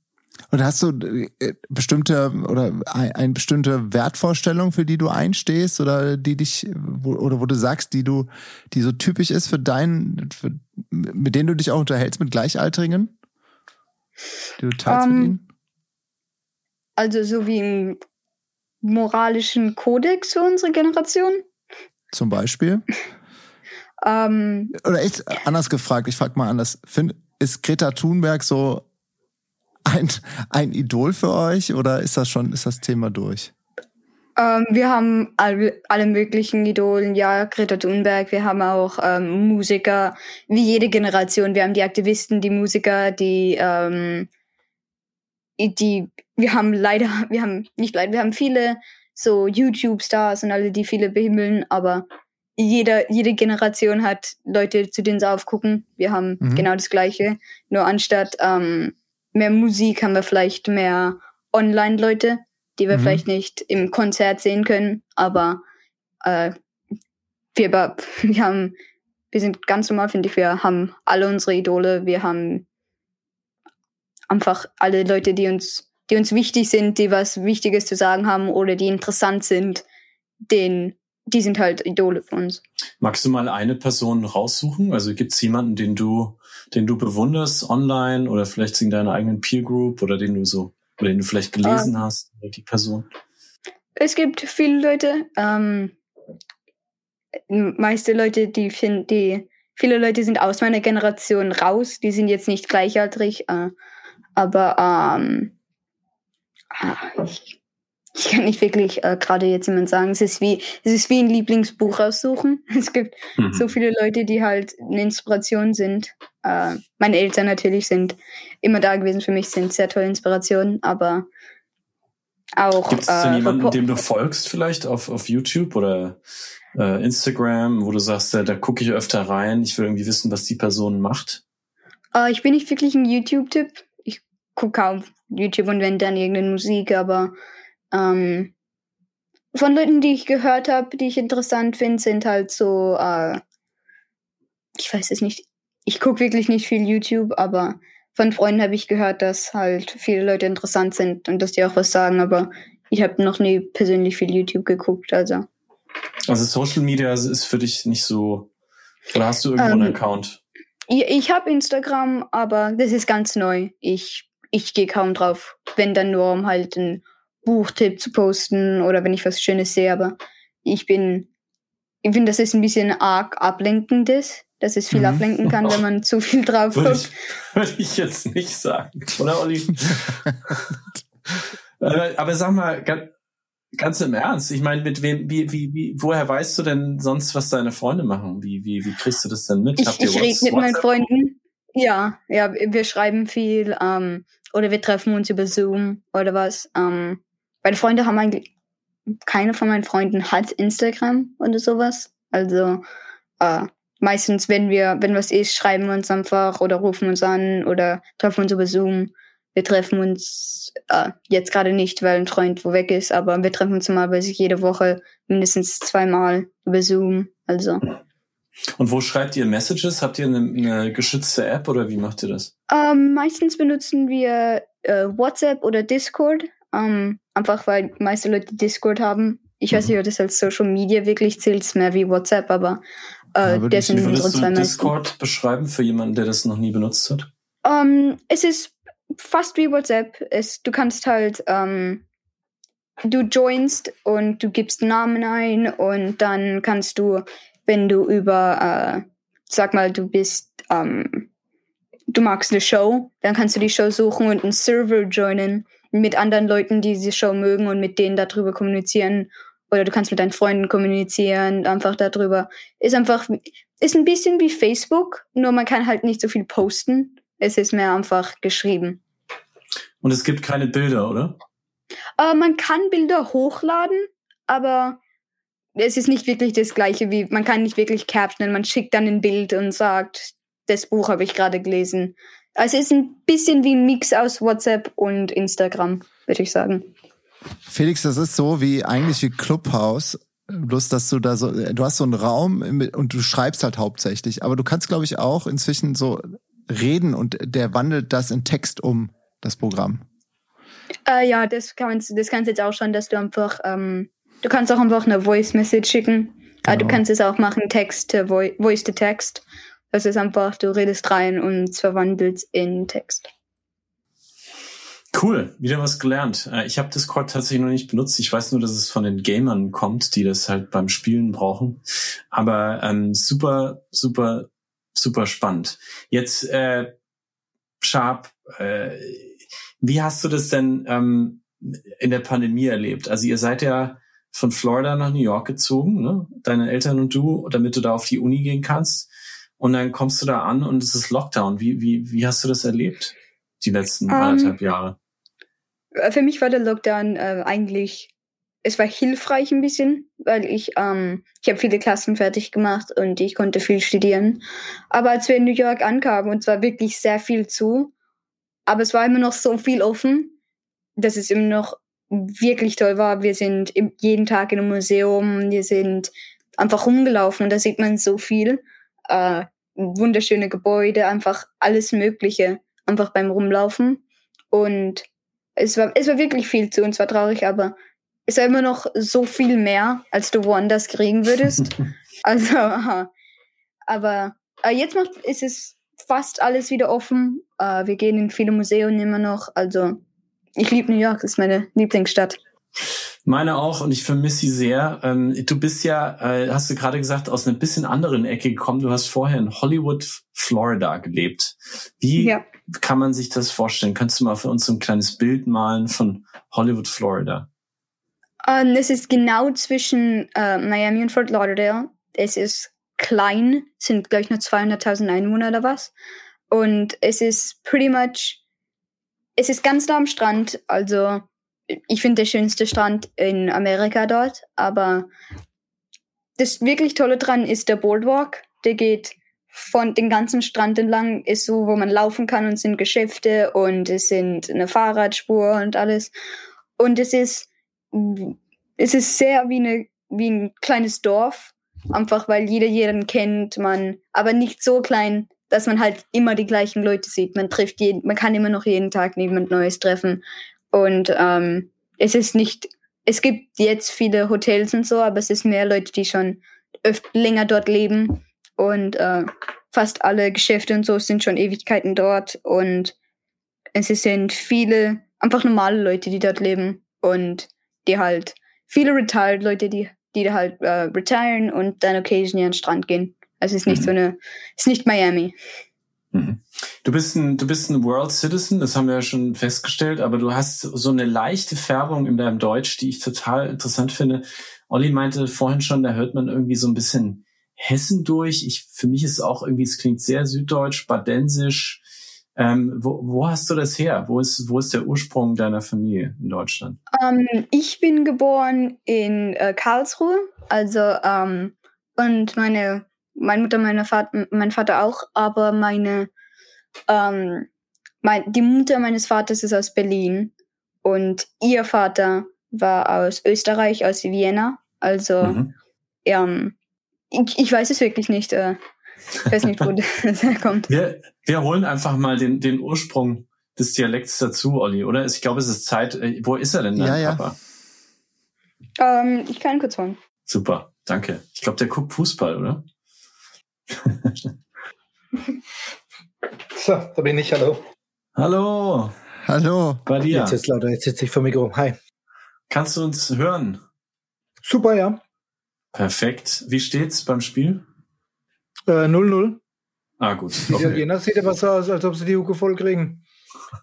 Und hast du äh, bestimmte oder eine bestimmte Wertvorstellung, für die du einstehst oder die dich wo, oder wo du sagst, die du, die so typisch ist für deinen, für, mit denen du dich auch unterhältst mit Gleichaltrigen? Die du teilst um, mit ähm, ihnen? Also so wie einen moralischen Kodex für unsere Generation? Zum Beispiel? [LAUGHS] ähm, oder ist anders gefragt, ich frage mal anders. Find, ist Greta Thunberg so ein, ein Idol für euch oder ist das schon, ist das Thema durch? Ähm, wir haben all, alle möglichen Idolen, ja, Greta Thunberg, wir haben auch ähm, Musiker, wie jede Generation. Wir haben die Aktivisten, die Musiker, die, ähm, die, wir haben leider, wir haben nicht leider, wir haben viele so YouTube-Stars und alle, die viele behimmeln, aber jeder, jede Generation hat Leute, zu denen sie aufgucken. Wir haben mhm. genau das Gleiche. Nur anstatt ähm, mehr Musik haben wir vielleicht mehr Online-Leute, die wir mhm. vielleicht nicht im Konzert sehen können, aber äh, wir, [LAUGHS] wir haben, wir sind ganz normal, finde ich, wir haben alle unsere Idole, wir haben einfach alle Leute, die uns, die uns wichtig sind, die was Wichtiges zu sagen haben oder die interessant sind, den, die sind halt Idole von uns. Magst du mal eine Person raussuchen? Also gibt es jemanden, den du, den du bewunderst online oder vielleicht in deiner eigenen Peer Group oder den du so, oder den du vielleicht gelesen um, hast, die Person? Es gibt viele Leute, ähm, meiste Leute, die finden, die, viele Leute sind aus meiner Generation raus, die sind jetzt nicht gleichaltrig, äh, aber ähm, ich, ich kann nicht wirklich äh, gerade jetzt jemand sagen, es ist wie, es ist wie ein Lieblingsbuch aussuchen. [LAUGHS] Es gibt mhm. so viele Leute, die halt eine Inspiration sind. Äh, meine Eltern natürlich sind immer da gewesen für mich, sind sehr tolle Inspirationen, aber auch. Gibt es denn äh, jemanden, dem du folgst vielleicht auf, auf YouTube oder äh, Instagram, wo du sagst, da, da gucke ich öfter rein, ich will irgendwie wissen, was die Person macht? Äh, ich bin nicht wirklich ein YouTube-Tipp. Ich gucke kaum YouTube und wenn dann irgendeine Musik, aber ähm, von Leuten, die ich gehört habe, die ich interessant finde, sind halt so, äh, ich weiß es nicht, ich gucke wirklich nicht viel YouTube, aber von Freunden habe ich gehört, dass halt viele Leute interessant sind und dass die auch was sagen, aber ich habe noch nie persönlich viel YouTube geguckt, also. Also Social Media ist für dich nicht so. Oder hast du irgendwo ähm, einen Account? Ich, ich habe Instagram, aber das ist ganz neu. Ich, ich gehe kaum drauf. Wenn dann nur, um halt einen Buchtipp zu posten oder wenn ich was Schönes sehe. Aber ich bin, ich finde, das ist ein bisschen arg ablenkendes, dass es viel mhm. ablenken kann, wenn man zu viel [LAUGHS] drauf würde ich, würde ich jetzt nicht sagen, oder Olli? [LAUGHS] Äh, aber sag mal, Ganz im Ernst. Ich meine, mit wem, wie, wie, wie, woher weißt du denn sonst, was deine Freunde machen? Wie, wie, wie kriegst du das denn mit? Ich, ich rede mit meinen Freunden. Ja, ja, wir schreiben viel, ähm, oder wir treffen uns über Zoom oder was. Ähm, meine Freunde haben eigentlich, keine von meinen Freunden hat Instagram oder sowas. Also, äh, meistens, wenn wir, wenn was ist, schreiben wir uns einfach oder rufen uns an oder treffen uns über Zoom wir treffen uns äh, jetzt gerade nicht, weil ein Freund wo weg ist, aber wir treffen uns normalerweise jede Woche mindestens zweimal über Zoom. Also. Und wo schreibt ihr Messages? Habt ihr eine, eine geschützte App oder wie macht ihr das? Ähm, meistens benutzen wir äh, WhatsApp oder Discord. Ähm, einfach weil die meisten Leute Discord haben. Ich mhm. weiß nicht, ob das als Social Media wirklich zählt, ist mehr wie WhatsApp, aber äh, ja, das sind unsere zwei Discord beschreiben für jemanden, der das noch nie benutzt hat? Ähm, es ist fast wie WhatsApp. Es, du kannst halt, ähm, du joinst und du gibst Namen ein und dann kannst du, wenn du über, äh, sag mal, du bist, ähm, du magst eine Show, dann kannst du die Show suchen und einen Server joinen mit anderen Leuten, die diese Show mögen und mit denen darüber kommunizieren. Oder du kannst mit deinen Freunden kommunizieren, einfach darüber. Ist einfach, ist ein bisschen wie Facebook, nur man kann halt nicht so viel posten. Es ist mehr einfach geschrieben. Und es gibt keine Bilder, oder? Äh, man kann Bilder hochladen, aber es ist nicht wirklich das gleiche wie, man kann nicht wirklich captionen, man schickt dann ein Bild und sagt, das Buch habe ich gerade gelesen. Also es ist ein bisschen wie ein Mix aus WhatsApp und Instagram, würde ich sagen. Felix, das ist so wie eigentlich wie Clubhouse. Bloß, dass du da so, du hast so einen Raum und du schreibst halt hauptsächlich. Aber du kannst, glaube ich, auch inzwischen so reden und der wandelt das in Text um, das Programm. Äh, ja, das kannst, das kannst jetzt auch schon, dass du einfach, ähm, du kannst auch einfach eine Voice Message schicken. Genau. Äh, du kannst es auch machen, Text, äh, Voice to Text. Das ist einfach, du redest rein und es verwandelt in Text. Cool, wieder was gelernt. Äh, ich habe Discord tatsächlich noch nicht benutzt. Ich weiß nur, dass es von den Gamern kommt, die das halt beim Spielen brauchen. Aber ähm, super, super super spannend. Jetzt, äh, Sharp, äh, wie hast du das denn ähm, in der Pandemie erlebt? Also ihr seid ja von Florida nach New York gezogen, ne? deine Eltern und du, damit du da auf die Uni gehen kannst. Und dann kommst du da an und es ist Lockdown. Wie, wie, wie hast du das erlebt, die letzten um, ähm, anderthalb Jahre? Für mich war der Lockdown äh, eigentlich es war hilfreich ein bisschen, weil ich, ähm, ich habe viele Klassen fertig gemacht und ich konnte viel studieren. Aber als wir in New York ankamen, und zwar wirklich sehr viel zu, aber es war immer noch so viel offen, dass es immer noch wirklich toll war. Wir sind jeden Tag in einem Museum, wir sind einfach rumgelaufen und da sieht man so viel. Äh, wunderschöne Gebäude, einfach alles Mögliche, einfach beim Rumlaufen. Und es war, es war wirklich viel zu und zwar traurig, aber ist ja immer noch so viel mehr, als du woanders kriegen würdest. [LAUGHS] also, aha. aber äh, jetzt macht, ist es fast alles wieder offen. Äh, wir gehen in viele Museen immer noch. Also, ich liebe New York, ist meine Lieblingsstadt. Meine auch und ich vermisse sie sehr. Ähm, du bist ja, äh, hast du gerade gesagt, aus einer bisschen anderen Ecke gekommen. Du hast vorher in Hollywood, Florida gelebt. Wie ja. kann man sich das vorstellen? Kannst du mal für uns so ein kleines Bild malen von Hollywood, Florida? Um, es ist genau zwischen uh, Miami und Fort Lauderdale. Es ist klein, sind glaube ich nur 200.000 Einwohner oder was. Und es ist pretty much, es ist ganz nah am Strand. Also ich finde der schönste Strand in Amerika dort. Aber das wirklich Tolle dran ist der Boardwalk. Der geht von den ganzen Strand entlang, ist so, wo man laufen kann und sind Geschäfte und es sind eine Fahrradspur und alles. Und es ist es ist sehr wie, eine, wie ein kleines Dorf, einfach weil jeder jeden kennt, man, aber nicht so klein, dass man halt immer die gleichen Leute sieht. Man trifft jeden, man kann immer noch jeden Tag jemand Neues treffen. Und ähm, es ist nicht, es gibt jetzt viele Hotels und so, aber es ist mehr Leute, die schon öfter länger dort leben. Und äh, fast alle Geschäfte und so sind schon Ewigkeiten dort. Und es sind viele, einfach normale Leute, die dort leben. Und die halt, viele retired Leute, die, die halt äh, retiren und dann occasionally an den Strand gehen. Also es ist nicht mhm. so eine, es ist nicht Miami. Mhm. Du bist ein, du bist ein World Citizen, das haben wir ja schon festgestellt, aber du hast so eine leichte Färbung in deinem Deutsch, die ich total interessant finde. Olli meinte vorhin schon, da hört man irgendwie so ein bisschen Hessen durch. Ich, für mich ist es auch irgendwie, es klingt sehr süddeutsch, badensisch, ähm, wo, wo hast du das her? Wo ist, wo ist der Ursprung deiner Familie in Deutschland? Ähm, ich bin geboren in äh, Karlsruhe, also ähm, und meine, meine Mutter, meine Vater, mein Vater auch, aber meine, ähm, mein, die Mutter meines Vaters ist aus Berlin und ihr Vater war aus Österreich, aus Vienna. Also mhm. ähm, ich, ich weiß es wirklich nicht. Äh, ich weiß nicht, wo das [LAUGHS] herkommt. Wir, wir holen einfach mal den, den Ursprung des Dialekts dazu, Olli, oder? Ich glaube, es ist Zeit. Äh, wo ist er denn, dein ja, Papa? Ja. Ähm, ich kann kurz holen. Super, danke. Ich glaube, der guckt Fußball, oder? So, da bin ich. Hallo. Hallo. Hallo. Bei dir. Jetzt ist lauter, jetzt sitze ich vor Mikro. Hi. Kannst du uns hören? Super, ja. Perfekt. Wie steht's beim Spiel? 0-0. Äh, ah, gut. Okay. Die Italiener sieht aber so aus, als ob sie die Hucke voll kriegen.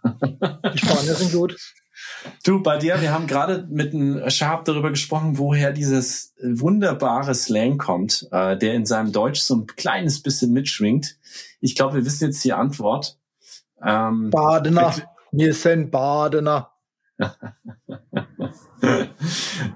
die Spanier sind gut. Du, bei dir, wir haben gerade mit einem Sharp darüber gesprochen, woher dieses wunderbare Slang kommt, äh, der in seinem Deutsch so ein kleines bisschen mitschwingt. Ich glaube, wir wissen jetzt die Antwort. Ähm, Badener. [LAUGHS] Wir sind Badener. [LAUGHS] äh,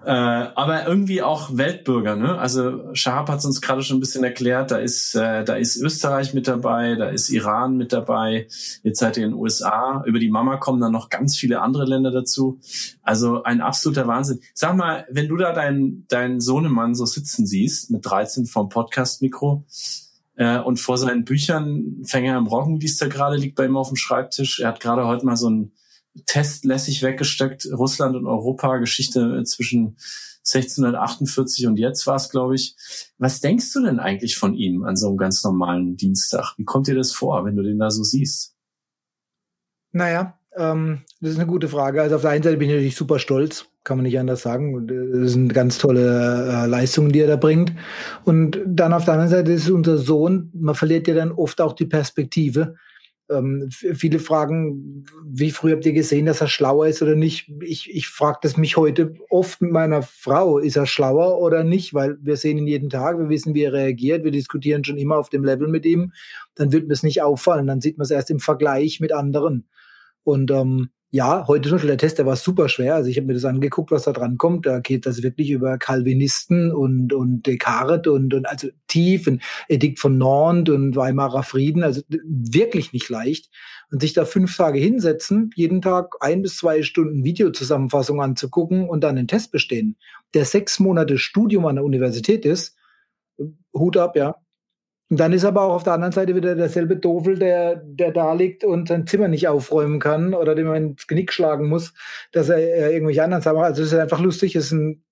aber irgendwie auch Weltbürger, ne? Also Shahab hat es uns gerade schon ein bisschen erklärt, da ist, äh, da ist Österreich mit dabei, da ist Iran mit dabei, jetzt seid ihr in den USA, über die Mama kommen dann noch ganz viele andere Länder dazu. Also ein absoluter Wahnsinn. Sag mal, wenn du da deinen dein Sohnemann so sitzen siehst, mit 13 vom Podcast-Mikro, äh, und vor seinen Büchern, Fänger im Roggen liest er gerade, liegt bei ihm auf dem Schreibtisch. Er hat gerade heute mal so ein Test lässig weggesteckt, Russland und Europa, Geschichte zwischen 1648 und jetzt war es, glaube ich. Was denkst du denn eigentlich von ihm an so einem ganz normalen Dienstag? Wie kommt dir das vor, wenn du den da so siehst? Naja, ähm, das ist eine gute Frage. Also auf der einen Seite bin ich natürlich super stolz, kann man nicht anders sagen. Das sind ganz tolle äh, Leistungen, die er da bringt. Und dann auf der anderen Seite ist unser Sohn, man verliert ja dann oft auch die Perspektive ähm, viele fragen, wie früh habt ihr gesehen, dass er schlauer ist oder nicht? Ich, ich frage das mich heute oft mit meiner Frau, ist er schlauer oder nicht? Weil wir sehen ihn jeden Tag, wir wissen, wie er reagiert, wir diskutieren schon immer auf dem Level mit ihm. Dann wird mir es nicht auffallen, dann sieht man es erst im Vergleich mit anderen. Und ähm, ja, heute zum Beispiel der Test, der war super schwer. Also ich habe mir das angeguckt, was da dran kommt. Da geht das wirklich über Calvinisten und, und Descartes und, und also tief, ein Edikt von Nantes und Weimarer Frieden. Also wirklich nicht leicht. Und sich da fünf Tage hinsetzen, jeden Tag ein bis zwei Stunden Videozusammenfassung anzugucken und dann den Test bestehen, der sechs Monate Studium an der Universität ist, Hut ab, ja. Und dann ist aber auch auf der anderen Seite wieder derselbe Dofel, der, der da liegt und sein Zimmer nicht aufräumen kann oder dem man ins Genick schlagen muss, dass er äh, irgendwelche anderen Sachen macht. Also es ist einfach lustig, es ist ein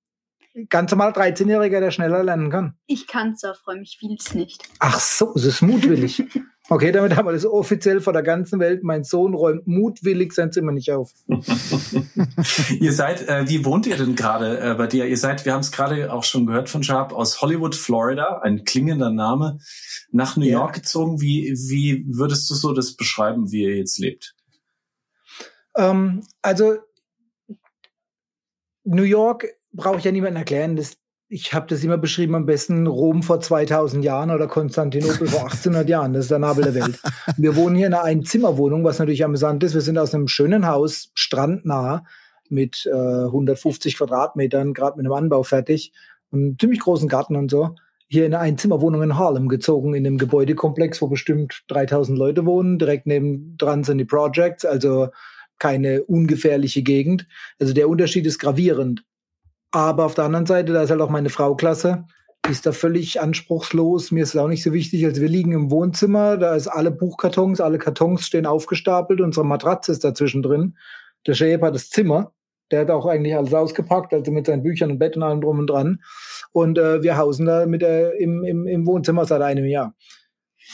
ganz normaler 13-Jähriger, der schneller lernen kann. Ich kann es aufräumen, ich will es nicht. Ach so, es ist mutwillig. [LAUGHS] Okay, damit haben wir das offiziell vor der ganzen Welt. Mein Sohn räumt mutwillig sein Zimmer nicht auf. [LAUGHS] ihr seid, äh, wie wohnt ihr denn gerade äh, bei dir? Ihr seid, wir haben es gerade auch schon gehört von Sharp, aus Hollywood, Florida, ein klingender Name, nach New ja. York gezogen. Wie, wie würdest du so das beschreiben, wie ihr jetzt lebt? Ähm, also New York brauche ich ja niemandem erklären. Das, ich habe das immer beschrieben am besten Rom vor 2000 Jahren oder Konstantinopel vor 1800 Jahren. Das ist der Nabel der Welt. [LAUGHS] Wir wohnen hier in einer Einzimmerwohnung, was natürlich amüsant ist. Wir sind aus einem schönen Haus, strandnah, mit äh, 150 Quadratmetern, gerade mit einem Anbau fertig, einem ziemlich großen Garten und so. Hier in eine Einzimmerwohnung in Harlem gezogen, in einem Gebäudekomplex, wo bestimmt 3000 Leute wohnen. Direkt neben dran sind die Projects, also keine ungefährliche Gegend. Also der Unterschied ist gravierend. Aber auf der anderen Seite, da ist halt auch meine Frau klasse. Die ist da völlig anspruchslos. Mir ist es auch nicht so wichtig. Also wir liegen im Wohnzimmer, da ist alle Buchkartons, alle Kartons stehen aufgestapelt, unsere Matratze ist dazwischen drin. Der Shape hat das Zimmer. Der hat auch eigentlich alles ausgepackt, also mit seinen Büchern und Bett und allem drum und dran. Und äh, wir hausen da mit der, im, im, im Wohnzimmer seit einem Jahr.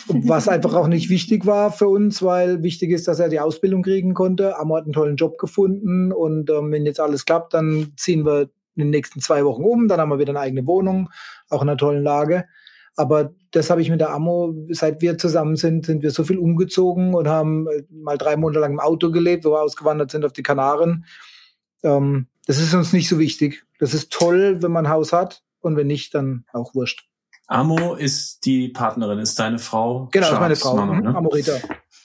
Was einfach auch nicht wichtig war für uns, weil wichtig ist, dass er die Ausbildung kriegen konnte. Amo hat einen tollen Job gefunden und ähm, wenn jetzt alles klappt, dann ziehen wir in den nächsten zwei Wochen um, dann haben wir wieder eine eigene Wohnung, auch in einer tollen Lage. Aber das habe ich mit der Ammo, seit wir zusammen sind, sind wir so viel umgezogen und haben äh, mal drei Monate lang im Auto gelebt, wo wir ausgewandert sind auf die Kanaren. Ähm, das ist uns nicht so wichtig. Das ist toll, wenn man ein Haus hat und wenn nicht, dann auch wurscht. Amo ist die Partnerin, ist deine Frau? Genau, ist meine Frau, Mama, ne? Amorita.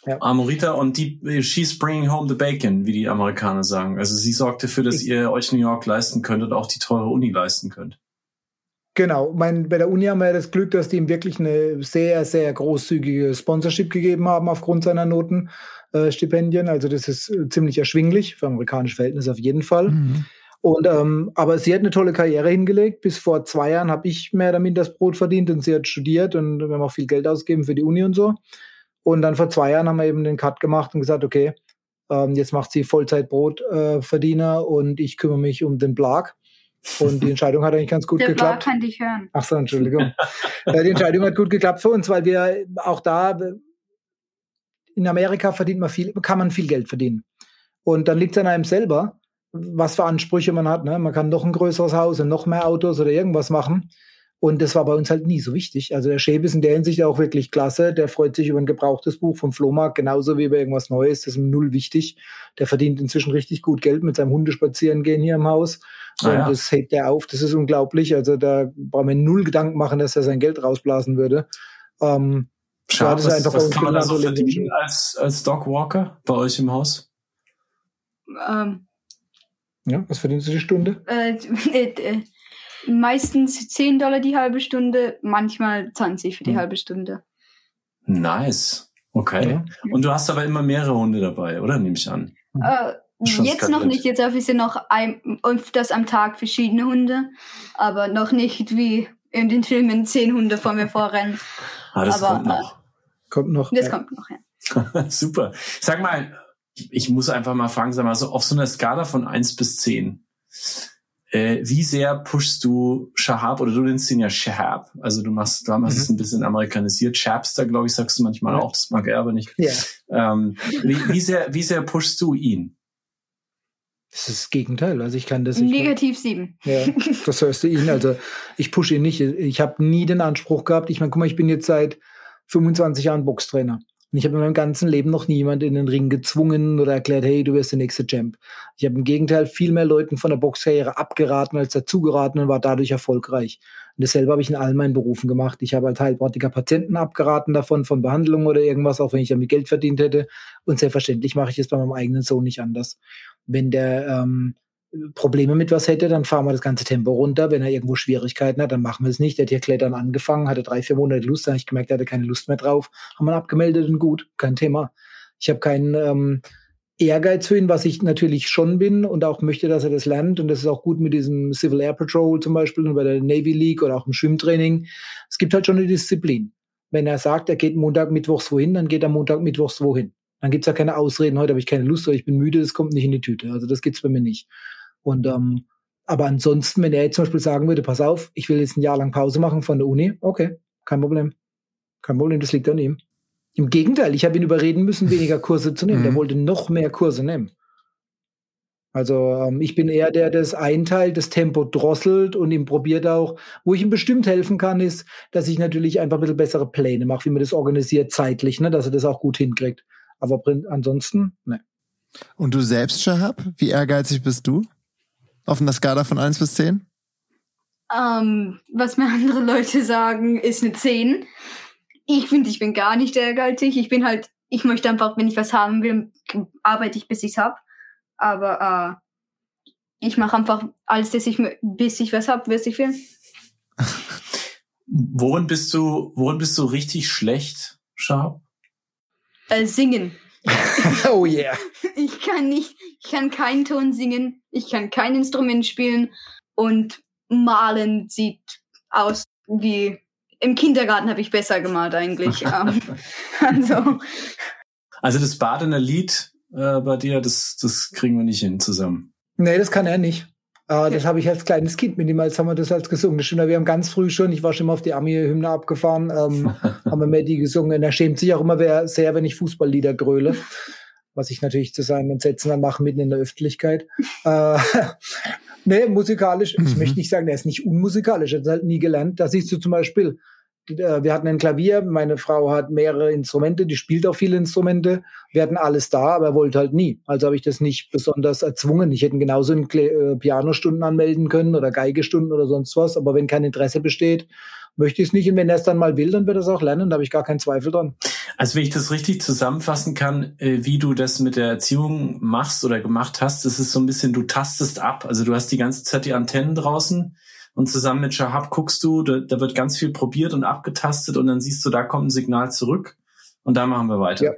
Ja. Amorita und die, she's bringing home the bacon, wie die Amerikaner sagen. Also sie sorgt dafür, dass ich, ihr euch New York leisten könnt und auch die teure Uni leisten könnt. Genau, mein, bei der Uni haben wir das Glück, dass die ihm wirklich eine sehr, sehr großzügige Sponsorship gegeben haben aufgrund seiner Notenstipendien. Äh, also das ist äh, ziemlich erschwinglich, für amerikanische Verhältnisse auf jeden Fall. Mhm. Und ähm, aber sie hat eine tolle Karriere hingelegt. Bis vor zwei Jahren habe ich mehr damit das Brot verdient und sie hat studiert und wir haben auch viel Geld ausgegeben für die Uni und so. Und dann vor zwei Jahren haben wir eben den Cut gemacht und gesagt, okay, ähm, jetzt macht sie Vollzeit-Brotverdiener äh, und ich kümmere mich um den Blag. Und die [LAUGHS] Entscheidung hat eigentlich ganz gut Der geklappt. Blag kann dich hören. Ach so, Entschuldigung. äh, die Entscheidung hat gut geklappt für uns, weil wir auch da in Amerika verdient man viel, kann man viel Geld verdienen. Und dann liegt es an einem selber, was für Ansprüche man hat. Ne? Man kann noch ein größeres Haus und noch mehr Autos oder irgendwas machen. Und das war bei uns halt nie so wichtig. Also der Schäbe ist in der Hinsicht auch wirklich klasse. Der freut sich über ein gebrauchtes Buch vom Flohmarkt, genauso wie über irgendwas Neues. Das ist ihm null wichtig. Der verdient inzwischen richtig gut Geld mit seinem Hundespazieren gehen hier im Haus. Ah, und ja. das hebt er auf. Das ist unglaublich. Also da brauchen wir null Gedanken machen, dass er sein Geld rausblasen würde. Ähm, Schade, was, einfach was kann man da so verdienen als, als Dogwalker bei euch im Haus? Ähm, ja, was verdienst du die Stunde? Äh, [LAUGHS] äh, äh meistens 10 Dollar die halbe Stunde, manchmal 20 für die mhm. halbe Stunde. Nice. Okay. Ja. Und du hast aber immer mehrere Hunde dabei, oder? Nehme ich an. Äh, jetzt noch nicht. Jetzt habe ich sie noch ein, öfters am Tag verschiedene Hunde, aber noch nicht wie in den Filmen zehn Hunde vor mir vorrennen. [LAUGHS] Ah, das aber, kommt noch. Äh, kommt noch. Das ja. kommt noch, ja. [LAUGHS] Super. Sag mal, ich muss einfach mal fragen, sag mal, so auf so einer Skala von eins bis zehn äh, wie sehr pushst du Shahab oder du nennst ihn ja Shahab? Also du machst, du hast mhm. es ein bisschen amerikanisiert. Shabster, glaube ich, sagst du manchmal auch. Das mag er aber nicht. Ja. Ähm, wie, wie sehr, wie sehr pushst du ihn? Das ist das Gegenteil. Also ich kann das nicht. Negativ sieben. Ja, das hörst du ihn. Also ich pushe ihn nicht. Ich habe nie den Anspruch gehabt. Ich meine, guck mal, ich bin jetzt seit 25 Jahren Boxtrainer. Und ich habe in meinem ganzen Leben noch niemand in den Ring gezwungen oder erklärt, hey, du wirst der nächste Champ. Ich habe im Gegenteil viel mehr Leuten von der Boxkarriere abgeraten als dazugeraten und war dadurch erfolgreich. Und dasselbe habe ich in all meinen Berufen gemacht. Ich habe als Heilpraktiker Patienten abgeraten davon, von Behandlung oder irgendwas, auch wenn ich damit Geld verdient hätte. Und selbstverständlich mache ich es bei meinem eigenen Sohn nicht anders. Wenn der ähm, Probleme mit was hätte, dann fahren wir das ganze Tempo runter. Wenn er irgendwo Schwierigkeiten hat, dann machen wir es nicht. Der hat hier Klettern angefangen, hatte drei, vier Monate Lust, dann habe ich gemerkt, er hatte keine Lust mehr drauf. Haben wir abgemeldet und gut, kein Thema. Ich habe keinen ähm, Ehrgeiz für ihn, was ich natürlich schon bin und auch möchte, dass er das lernt. Und das ist auch gut mit diesem Civil Air Patrol zum Beispiel und bei der Navy League oder auch im Schwimmtraining. Es gibt halt schon eine Disziplin. Wenn er sagt, er geht Montag, Mittwochs wohin, dann geht er Montag, Mittwochs wohin. Dann gibt's ja keine Ausreden, heute habe ich keine Lust oder ich bin müde, das kommt nicht in die Tüte. Also das gibt's bei mir nicht. Und ähm, aber ansonsten, wenn er jetzt zum Beispiel sagen würde, pass auf, ich will jetzt ein Jahr lang Pause machen von der Uni, okay, kein Problem. Kein Problem, das liegt an ihm. Im Gegenteil, ich habe ihn überreden müssen, weniger Kurse zu nehmen. Mhm. Der wollte noch mehr Kurse nehmen. Also ähm, ich bin eher der, der das einteilt, das Tempo drosselt und ihm probiert auch. Wo ich ihm bestimmt helfen kann, ist, dass ich natürlich einfach ein bisschen bessere Pläne mache, wie man das organisiert zeitlich, ne, dass er das auch gut hinkriegt. Aber ansonsten, ne. Und du selbst, Shahab, wie ehrgeizig bist du? Auf einer Skala von 1 bis 10? Um, ähm, was mir [LAUGHS] andere Leute sagen, ist eine 10. Ich finde, ich bin gar nicht ehrgeizig. Ich bin halt, ich möchte einfach, wenn ich was haben will, arbeite ich, bis ich es habe. Aber äh, ich mache einfach alles, dass ich, bis ich was habe, bis ich will. [LAUGHS] worin bist du, worin bist du richtig schlecht, Sharp? Äh, singen. [LAUGHS] oh yeah. Ich kann nicht, ich kann keinen Ton singen, ich kann kein Instrument spielen und malen sieht aus wie im Kindergarten habe ich besser gemalt eigentlich. [LAUGHS] Ähm, also. also das Badener Lied äh, bei dir, das, das kriegen wir nicht hin zusammen. Nee, das kann er nicht. Äh, das habe ich als kleines Kind mit ihm, als haben wir das als gesungen. Das stimmt, wir haben ganz früh schon, ich war schon immer auf die Army-Hymne abgefahren, ähm, [LAUGHS] haben wir mehr die gesungen. Und er schämt sich auch immer sehr, wenn ich Fußballlieder gröle. Was ich natürlich zu seinem Entsetzen dann mache, mitten in der Öffentlichkeit. äh, [LAUGHS] Nee, musikalisch, mhm. ich möchte nicht sagen, er ist nicht unmusikalisch, er hat halt nie gelernt. Da siehst du zum Beispiel, wir hatten ein Klavier, meine Frau hat mehrere Instrumente, die spielt auch viele Instrumente. Wir hatten alles da, aber er wollte halt nie. Also habe ich das nicht besonders erzwungen. Ich hätte genauso in äh, Pianostunden anmelden können oder Geigestunden oder sonst was, aber wenn kein Interesse besteht, möchte ich es nicht. Und wenn er es dann mal will, dann wird er es auch lernen. Da habe ich gar keinen Zweifel dran. Also wenn ich das richtig zusammenfassen kann, äh, wie du das mit der Erziehung machst oder gemacht hast, das ist so ein bisschen, du tastest ab. Also du hast die ganze Zeit die Antennen draußen und zusammen mit Shahab guckst du, da, da wird ganz viel probiert und abgetastet und dann siehst du, da kommt ein Signal zurück und da machen wir weiter. Ja.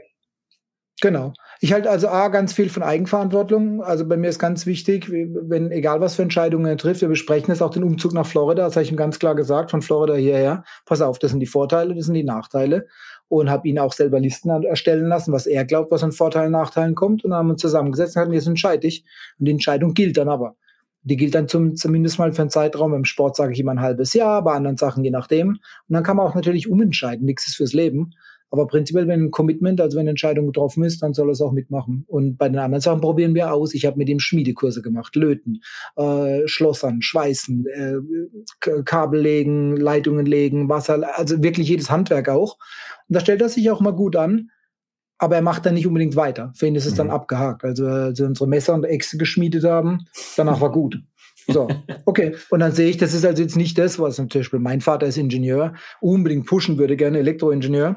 Genau. Ich halte also A, ganz viel von Eigenverantwortung. Also bei mir ist ganz wichtig, wenn, egal was für Entscheidungen er trifft, wir besprechen jetzt auch den Umzug nach Florida, das habe ich ihm ganz klar gesagt, von Florida hierher. Pass auf, das sind die Vorteile, das sind die Nachteile. Und habe ihn auch selber Listen erstellen lassen, was er glaubt, was an Vorteilen, Nachteilen kommt. Und dann haben wir uns zusammengesetzt und hatten, jetzt entscheide ich. Und die Entscheidung gilt dann aber. Die gilt dann zum, zumindest mal für einen Zeitraum. Im Sport sage ich immer ein halbes Jahr, bei anderen Sachen je nachdem. Und dann kann man auch natürlich umentscheiden. Nichts ist fürs Leben. Aber prinzipiell, wenn ein Commitment, also wenn eine Entscheidung getroffen ist, dann soll er es auch mitmachen. Und bei den anderen Sachen probieren wir aus. Ich habe mit ihm Schmiedekurse gemacht, Löten, äh, Schlossern, Schweißen, äh, Kabel legen, Leitungen legen, Wasser, also wirklich jedes Handwerk auch. Und da stellt er sich auch mal gut an. Aber er macht dann nicht unbedingt weiter. Für ihn ist es mhm. dann abgehakt. Also, als wir unsere Messer und Äxte geschmiedet haben, danach war gut. So, [LAUGHS] okay. Und dann sehe ich, das ist also jetzt nicht das, was zum Beispiel mein Vater ist Ingenieur, unbedingt pushen würde, gerne Elektroingenieur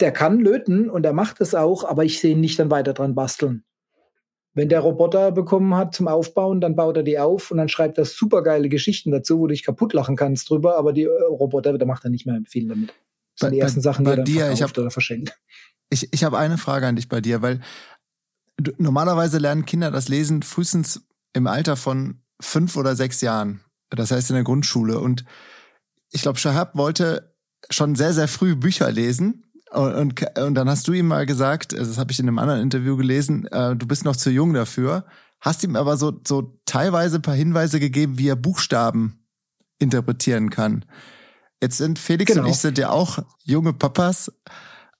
der kann löten und er macht es auch, aber ich sehe ihn nicht dann weiter dran basteln. Wenn der Roboter bekommen hat zum Aufbauen, dann baut er die auf und dann schreibt er supergeile Geschichten dazu, wo du dich kaputt lachen kannst drüber, aber die äh, Roboter, da macht er nicht mehr viel damit. Das sind die ersten Sachen, die er dir, ich hab, oder verschenkt. Ich, ich habe eine Frage an dich bei dir, weil du, normalerweise lernen Kinder das Lesen frühestens im Alter von fünf oder sechs Jahren. Das heißt in der Grundschule. Und ich glaube, Shahab wollte schon sehr, sehr früh Bücher lesen und, und, und dann hast du ihm mal gesagt, das habe ich in einem anderen Interview gelesen, äh, du bist noch zu jung dafür, hast ihm aber so, so teilweise ein paar Hinweise gegeben, wie er Buchstaben interpretieren kann. Jetzt sind Felix genau. und ich sind ja auch junge Papas.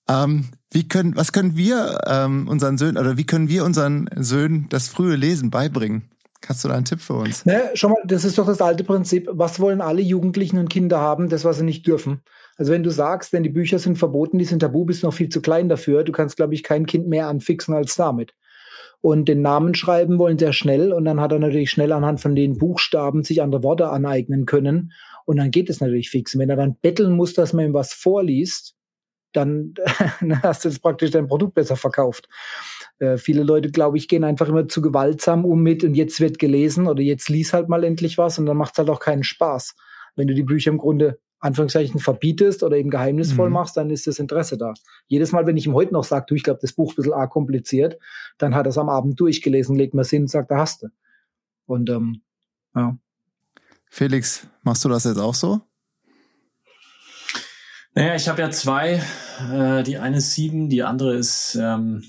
Ähm, wie können, was können wir ähm, unseren Söhnen oder wie können wir unseren Söhnen das frühe Lesen beibringen? Hast du da einen Tipp für uns? Ne, schau mal, das ist doch das alte Prinzip. Was wollen alle Jugendlichen und Kinder haben? Das, was sie nicht dürfen. Also wenn du sagst, wenn die Bücher sind verboten, die sind tabu, bist noch viel zu klein dafür. Du kannst, glaube ich, kein Kind mehr anfixen als damit. Und den Namen schreiben wollen sehr schnell und dann hat er natürlich schnell anhand von den Buchstaben sich andere Worte aneignen können. Und dann geht es natürlich fix. Und wenn er dann betteln muss, dass man ihm was vorliest, dann, dann [LAUGHS] hast du jetzt praktisch dein Produkt besser verkauft. Äh, viele Leute, glaube ich, gehen einfach immer zu gewaltsam um mit und jetzt wird gelesen oder jetzt lies halt mal endlich was und dann macht es halt auch keinen Spaß. Wenn du die Bücher im Grunde Anführungszeichen verbietest oder eben geheimnisvoll mhm. machst, dann ist das Interesse da. Jedes Mal, wenn ich ihm heute noch sage, du, ich glaube, das Buch ist ein bisschen arg kompliziert, dann hat er es am Abend durchgelesen, legt mir Sinn und sagt, da hast du. Und ähm, ja. Felix, machst du das jetzt auch so? Naja, ich habe ja zwei. Äh, die eine ist sieben, die andere ist, ähm,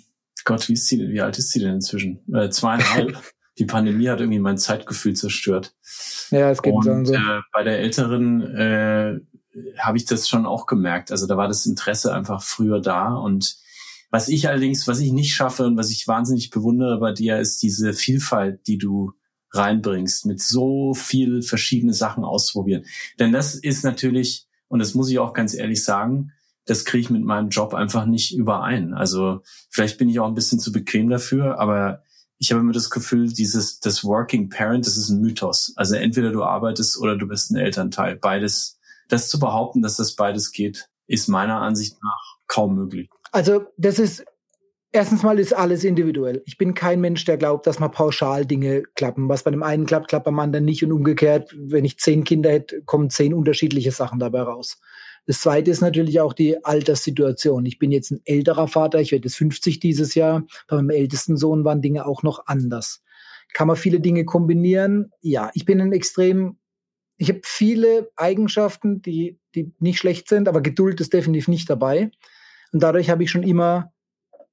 Gott, wie ist sie? Wie alt ist sie denn inzwischen? Äh, zweieinhalb. [LAUGHS] die Pandemie hat irgendwie mein Zeitgefühl zerstört. Ja, es geht Und, so. Äh, bei der älteren äh, habe ich das schon auch gemerkt. Also da war das Interesse einfach früher da. Und was ich allerdings, was ich nicht schaffe und was ich wahnsinnig bewundere bei dir, ist diese Vielfalt, die du reinbringst, mit so viel verschiedene Sachen ausprobieren. Denn das ist natürlich und das muss ich auch ganz ehrlich sagen, das kriege ich mit meinem Job einfach nicht überein. Also vielleicht bin ich auch ein bisschen zu bequem dafür, aber ich habe immer das Gefühl, dieses das Working Parent, das ist ein Mythos. Also entweder du arbeitest oder du bist ein Elternteil. Beides, das zu behaupten, dass das beides geht, ist meiner Ansicht nach kaum möglich. Also das ist Erstens mal ist alles individuell. Ich bin kein Mensch, der glaubt, dass mal pauschal Dinge klappen. Was bei dem einen klappt, klappt beim anderen nicht und umgekehrt. Wenn ich zehn Kinder hätte, kommen zehn unterschiedliche Sachen dabei raus. Das zweite ist natürlich auch die Alterssituation. Ich bin jetzt ein älterer Vater, ich werde jetzt 50 dieses Jahr. Bei meinem ältesten Sohn waren Dinge auch noch anders. Kann man viele Dinge kombinieren? Ja, ich bin ein extrem, ich habe viele Eigenschaften, die, die nicht schlecht sind, aber Geduld ist definitiv nicht dabei. Und dadurch habe ich schon immer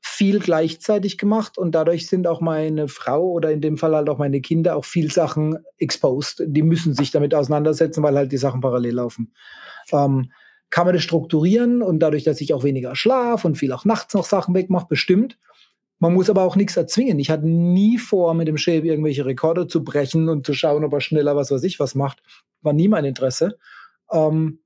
viel gleichzeitig gemacht und dadurch sind auch meine Frau oder in dem Fall halt auch meine Kinder auch viel Sachen exposed. Die müssen sich damit auseinandersetzen, weil halt die Sachen parallel laufen. Ähm, kann man das strukturieren und dadurch, dass ich auch weniger schlaf und viel auch nachts noch Sachen wegmache, bestimmt. Man muss aber auch nichts erzwingen. Ich hatte nie vor, mit dem Chef irgendwelche Rekorde zu brechen und zu schauen, ob er schneller was weiß ich was macht. War nie mein Interesse. Ähm,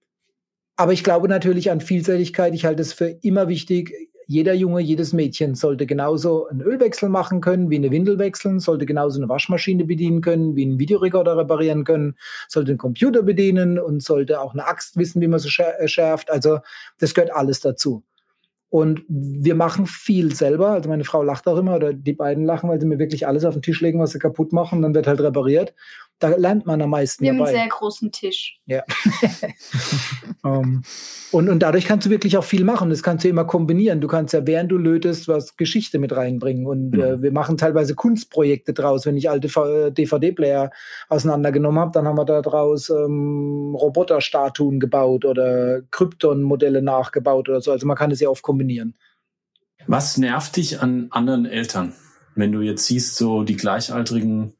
aber ich glaube natürlich an Vielseitigkeit. Ich halte es für immer wichtig, jeder Junge, jedes Mädchen sollte genauso einen Ölwechsel machen können, wie eine Windel wechseln, sollte genauso eine Waschmaschine bedienen können, wie einen Videorekorder reparieren können, sollte einen Computer bedienen und sollte auch eine Axt wissen, wie man sie äh, schärft. Also das gehört alles dazu. Und wir machen viel selber. Also meine Frau lacht auch immer oder die beiden lachen, weil sie mir wirklich alles auf den Tisch legen, was sie kaputt machen. Dann wird halt repariert. Da lernt man am meisten. Wir haben einen sehr großen Tisch. Ja. um, [LAUGHS] ähm, und, und dadurch kannst du wirklich auch viel machen. Das kannst du immer kombinieren. Du kannst ja, während du lötest, was Geschichte mit reinbringen. Und mhm. äh, wir machen teilweise Kunstprojekte draus. Wenn ich alte DVD-Player auseinandergenommen habe, dann haben wir da draus ähm, Roboterstatuen gebaut oder Krypton-Modelle nachgebaut oder so. Also man kann es ja oft kombinieren. Was nervt dich an anderen Eltern? Wenn du jetzt siehst, so die gleichaltrigen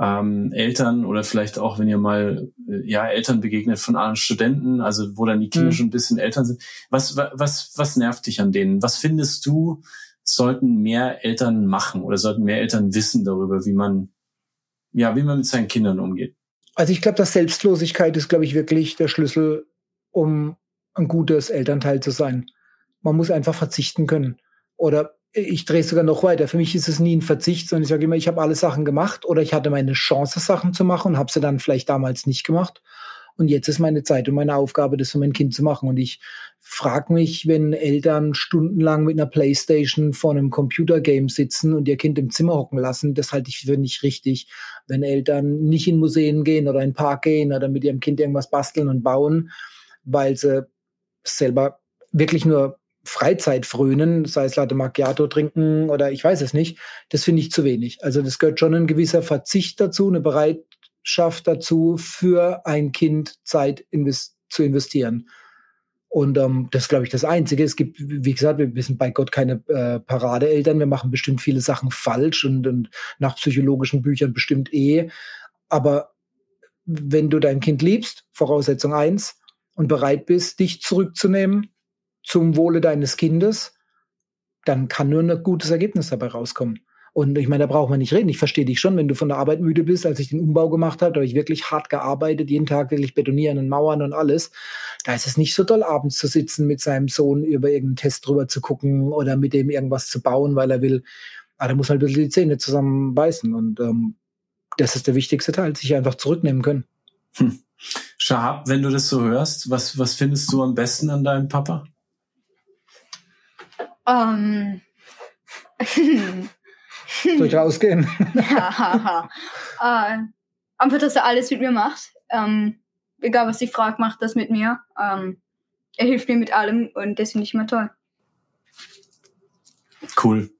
ähm, Eltern oder vielleicht auch, wenn ihr mal äh, ja Eltern begegnet von anderen Studenten, also wo dann die Kinder mhm. schon ein bisschen Eltern sind. Was, was, was nervt dich an denen? Was findest du, sollten mehr Eltern machen oder sollten mehr Eltern wissen darüber, wie man, ja, wie man mit seinen Kindern umgeht? Also ich glaube, dass Selbstlosigkeit ist, glaube ich, wirklich der Schlüssel, um ein gutes Elternteil zu sein. Man muss einfach verzichten können. Oder ich drehe sogar noch weiter. Für mich ist es nie ein Verzicht, sondern ich sage immer, ich habe alle Sachen gemacht oder ich hatte meine Chance, Sachen zu machen und habe sie dann vielleicht damals nicht gemacht. Und jetzt ist meine Zeit und meine Aufgabe, das für mein Kind zu machen. Und ich frage mich, wenn Eltern stundenlang mit einer Playstation vor einem Computergame sitzen und ihr Kind im Zimmer hocken lassen, das halte ich für nicht richtig. Wenn Eltern nicht in Museen gehen oder in den Park gehen oder mit ihrem Kind irgendwas basteln und bauen, weil sie selber wirklich nur Freizeit frönen, sei es Latte Macchiato trinken oder ich weiß es nicht, das finde ich zu wenig. Also das gehört schon ein gewisser Verzicht dazu, eine Bereitschaft dazu, für ein Kind Zeit invest zu investieren. Und ähm, das ist, glaube ich, das Einzige. Es gibt, wie gesagt, wir sind bei Gott keine äh, Paradeeltern. Wir machen bestimmt viele Sachen falsch und, und nach psychologischen Büchern bestimmt eh. Aber wenn du dein Kind liebst, Voraussetzung eins, und bereit bist, dich zurückzunehmen, zum Wohle deines Kindes, dann kann nur ein gutes Ergebnis dabei rauskommen. Und ich meine, da braucht man nicht reden. Ich verstehe dich schon, wenn du von der Arbeit müde bist. Als ich den Umbau gemacht habe, da habe ich wirklich hart gearbeitet, jeden Tag wirklich betonieren und Mauern und alles. Da ist es nicht so toll, abends zu sitzen mit seinem Sohn über irgendeinen Test drüber zu gucken oder mit dem irgendwas zu bauen, weil er will. Aber ah, da muss halt ein bisschen die Zähne zusammenbeißen. Und ähm, das ist der wichtigste Teil, sich einfach zurücknehmen können. Hm. Shahab, wenn du das so hörst, was, was findest du am besten an deinem Papa? Ähm. Durch rausgehen. [LAUGHS] ja, äh, einfach, dass er alles mit mir macht. Ähm, egal, was ich frage, macht das mit mir. Ähm, er hilft mir mit allem und das finde ich immer toll. Cool.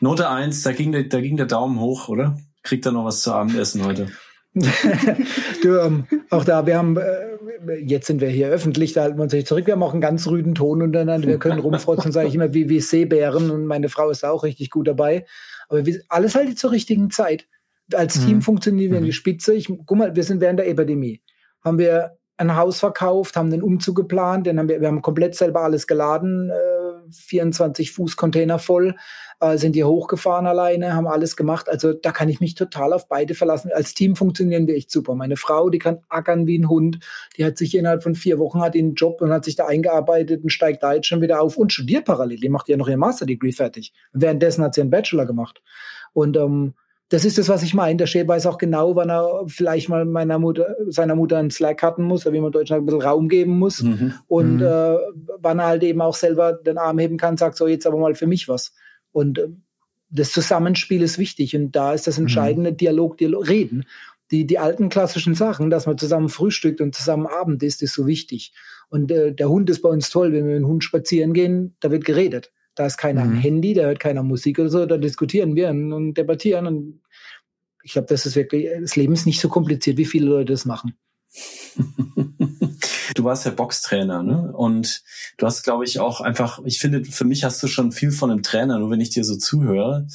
Note 1, da ging, der, da ging der Daumen hoch, oder? Kriegt er noch was zu Abendessen heute? Du, ähm, auch da, wir haben, äh, jetzt sind wir hier öffentlich, da halten wir uns nicht zurück. Wir haben auch einen ganz rüden Ton untereinander. Wir können rumfrotzen, sage ich immer, wie, wie Seebären und meine Frau ist da auch richtig gut dabei. Aber wir, alles halt zur richtigen Zeit. Als mhm. Team funktionieren wir in die mhm. Spitze. Ich, guck mal, wir sind während der Epidemie. Haben wir ein Haus verkauft, haben den Umzug geplant, den haben wir, wir haben komplett selber alles geladen, äh, 24 Fuß Container voll, äh, sind hier hochgefahren alleine, haben alles gemacht. Also da kann ich mich total auf beide verlassen. Als Team funktionieren wir echt super. Meine Frau, die kann ackern wie ein Hund, die hat sich innerhalb von vier Wochen hat einen Job und hat sich da eingearbeitet und steigt da jetzt schon wieder auf und studiert parallel. Die macht ja noch ihr Master Degree fertig. währenddessen hat sie einen Bachelor gemacht. Und ähm, das ist das, was ich meine. Der Chef weiß auch genau, wann er vielleicht mal meiner Mutter, seiner Mutter einen Slack hatten muss, oder wie man Deutschland ein bisschen Raum geben muss. Mhm. Und mhm. Äh, wann er halt eben auch selber den Arm heben kann, sagt so, jetzt aber mal für mich was. Und äh, das Zusammenspiel ist wichtig. Und da ist das mhm. entscheidende mhm. Dialog, Dialog, Reden. Die, die alten klassischen Sachen, dass man zusammen frühstückt und zusammen Abend isst, ist so wichtig. Und äh, der Hund ist bei uns toll. Wenn wir mit dem Hund spazieren gehen, da wird geredet. Da ist keiner mhm. am Handy, da hört keiner Musik oder so, da diskutieren wir und, und debattieren. Und ich glaube, das ist wirklich, das Leben ist nicht so kompliziert, wie viele Leute das machen. du warst ja Boxtrainer, ne? Und du hast, glaube ich, auch einfach, ich finde, für mich hast du schon viel von einem Trainer, nur wenn ich dir so zuhöre.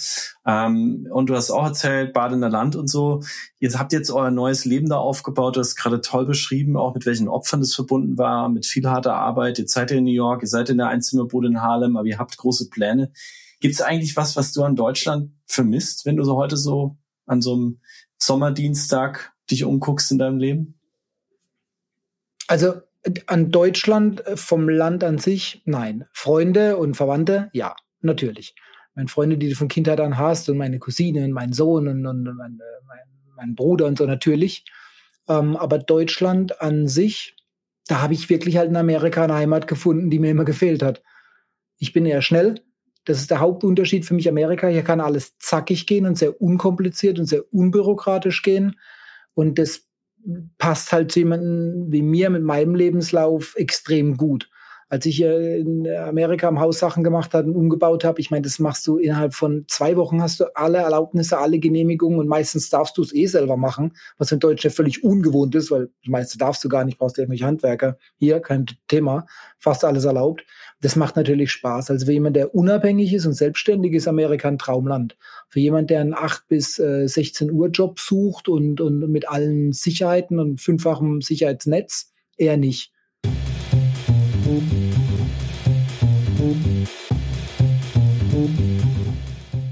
Ähm, und du hast auch erzählt, Badener Land und so. Jetzt habt ihr jetzt euer neues Leben da aufgebaut. Du hast gerade toll beschrieben, auch mit welchen Opfern das verbunden war, mit viel harter Arbeit. Jetzt seid ihr in New York, ihr seid in der Einzimmerbude in Harlem, aber ihr habt große Pläne. Gibt es eigentlich was, was du an Deutschland vermisst, wenn du so heute so an so einem Sommerdienstag dich umguckst in deinem Leben? Also an Deutschland äh, vom Land an sich, nein. Freunde und Verwandte, ja, natürlich. Meine Freunde, die du von Kindheit an hast und meine Cousine und mein Sohn und, und mein, mein, mein, Bruder und so natürlich. Ähm, aber Deutschland an sich, da habe ich wirklich halt in Amerika eine Heimat gefunden, die mir immer gefehlt hat. Ich bin eher schnell. Das ist der Hauptunterschied für mich Amerika. Hier kann alles zackig gehen und sehr unkompliziert und sehr unbürokratisch gehen. Und das passt halt zu jemandem wie mir mit meinem Lebenslauf extrem gut. Als ich in Amerika am Haus Sachen gemacht habe und umgebaut habe, ich meine, das machst du innerhalb von zwei Wochen hast du alle Erlaubnisse, alle Genehmigungen und meistens darfst du es eh selber machen, was in Deutschland völlig ungewohnt ist, weil das meiste darfst du gar nicht, brauchst du irgendwelche Handwerker. Hier kein Thema, fast alles erlaubt. Das macht natürlich Spaß. Also für jemand, der unabhängig ist und selbstständig ist, Amerika ein Traumland. Für jemand, der einen 8 bis äh, 16 Uhr Job sucht und, und mit allen Sicherheiten und fünffachem Sicherheitsnetz, eher nicht.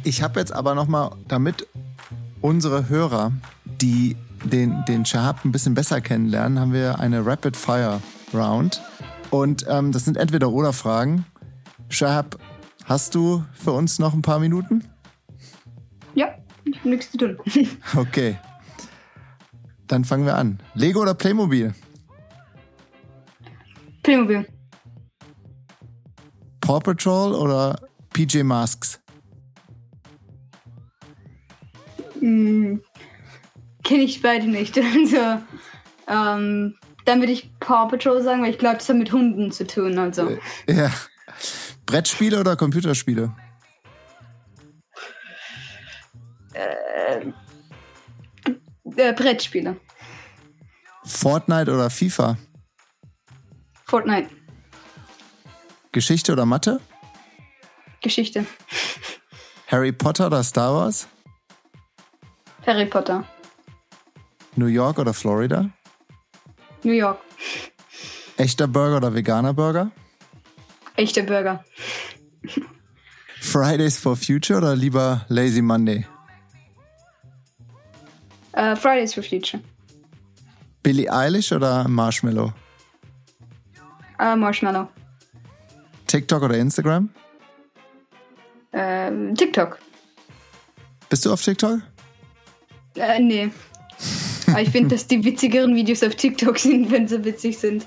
Ich habe jetzt aber noch mal, damit unsere Hörer, die den, den Shahab ein bisschen besser kennenlernen, haben wir eine Rapid Fire Round. Und ähm, das sind entweder oder Fragen. Shahab, hast du für uns noch ein paar Minuten? Ja, ich habe nichts zu tun. [LAUGHS] okay. Dann fangen wir an. Lego oder Playmobil? Playmobil. Paw Patrol oder PJ Masks? Hm, Kenne ich beide nicht. [LAUGHS] Also, ähm, dann würde ich Paw Patrol sagen, weil ich glaube, das hat mit Hunden zu tun. Also. Äh, ja. Brettspiele oder Computerspiele? Äh, äh, Brettspiele. Fortnite oder FIFA? Fortnite. Geschichte oder Mathe? Geschichte. Harry Potter oder Star Wars? Harry Potter. New York oder Florida? New York. Echter Burger oder veganer Burger? Echter Burger. Fridays for Future oder lieber Lazy Monday? Uh, Fridays for Future. Billie Eilish oder Marshmallow? Uh, Marshmallow. TikTok oder Instagram? Uh, TikTok. Bist du auf TikTok? Äh, nee. Aber ich finde, dass die witzigeren Videos auf TikTok sind, wenn sie witzig sind.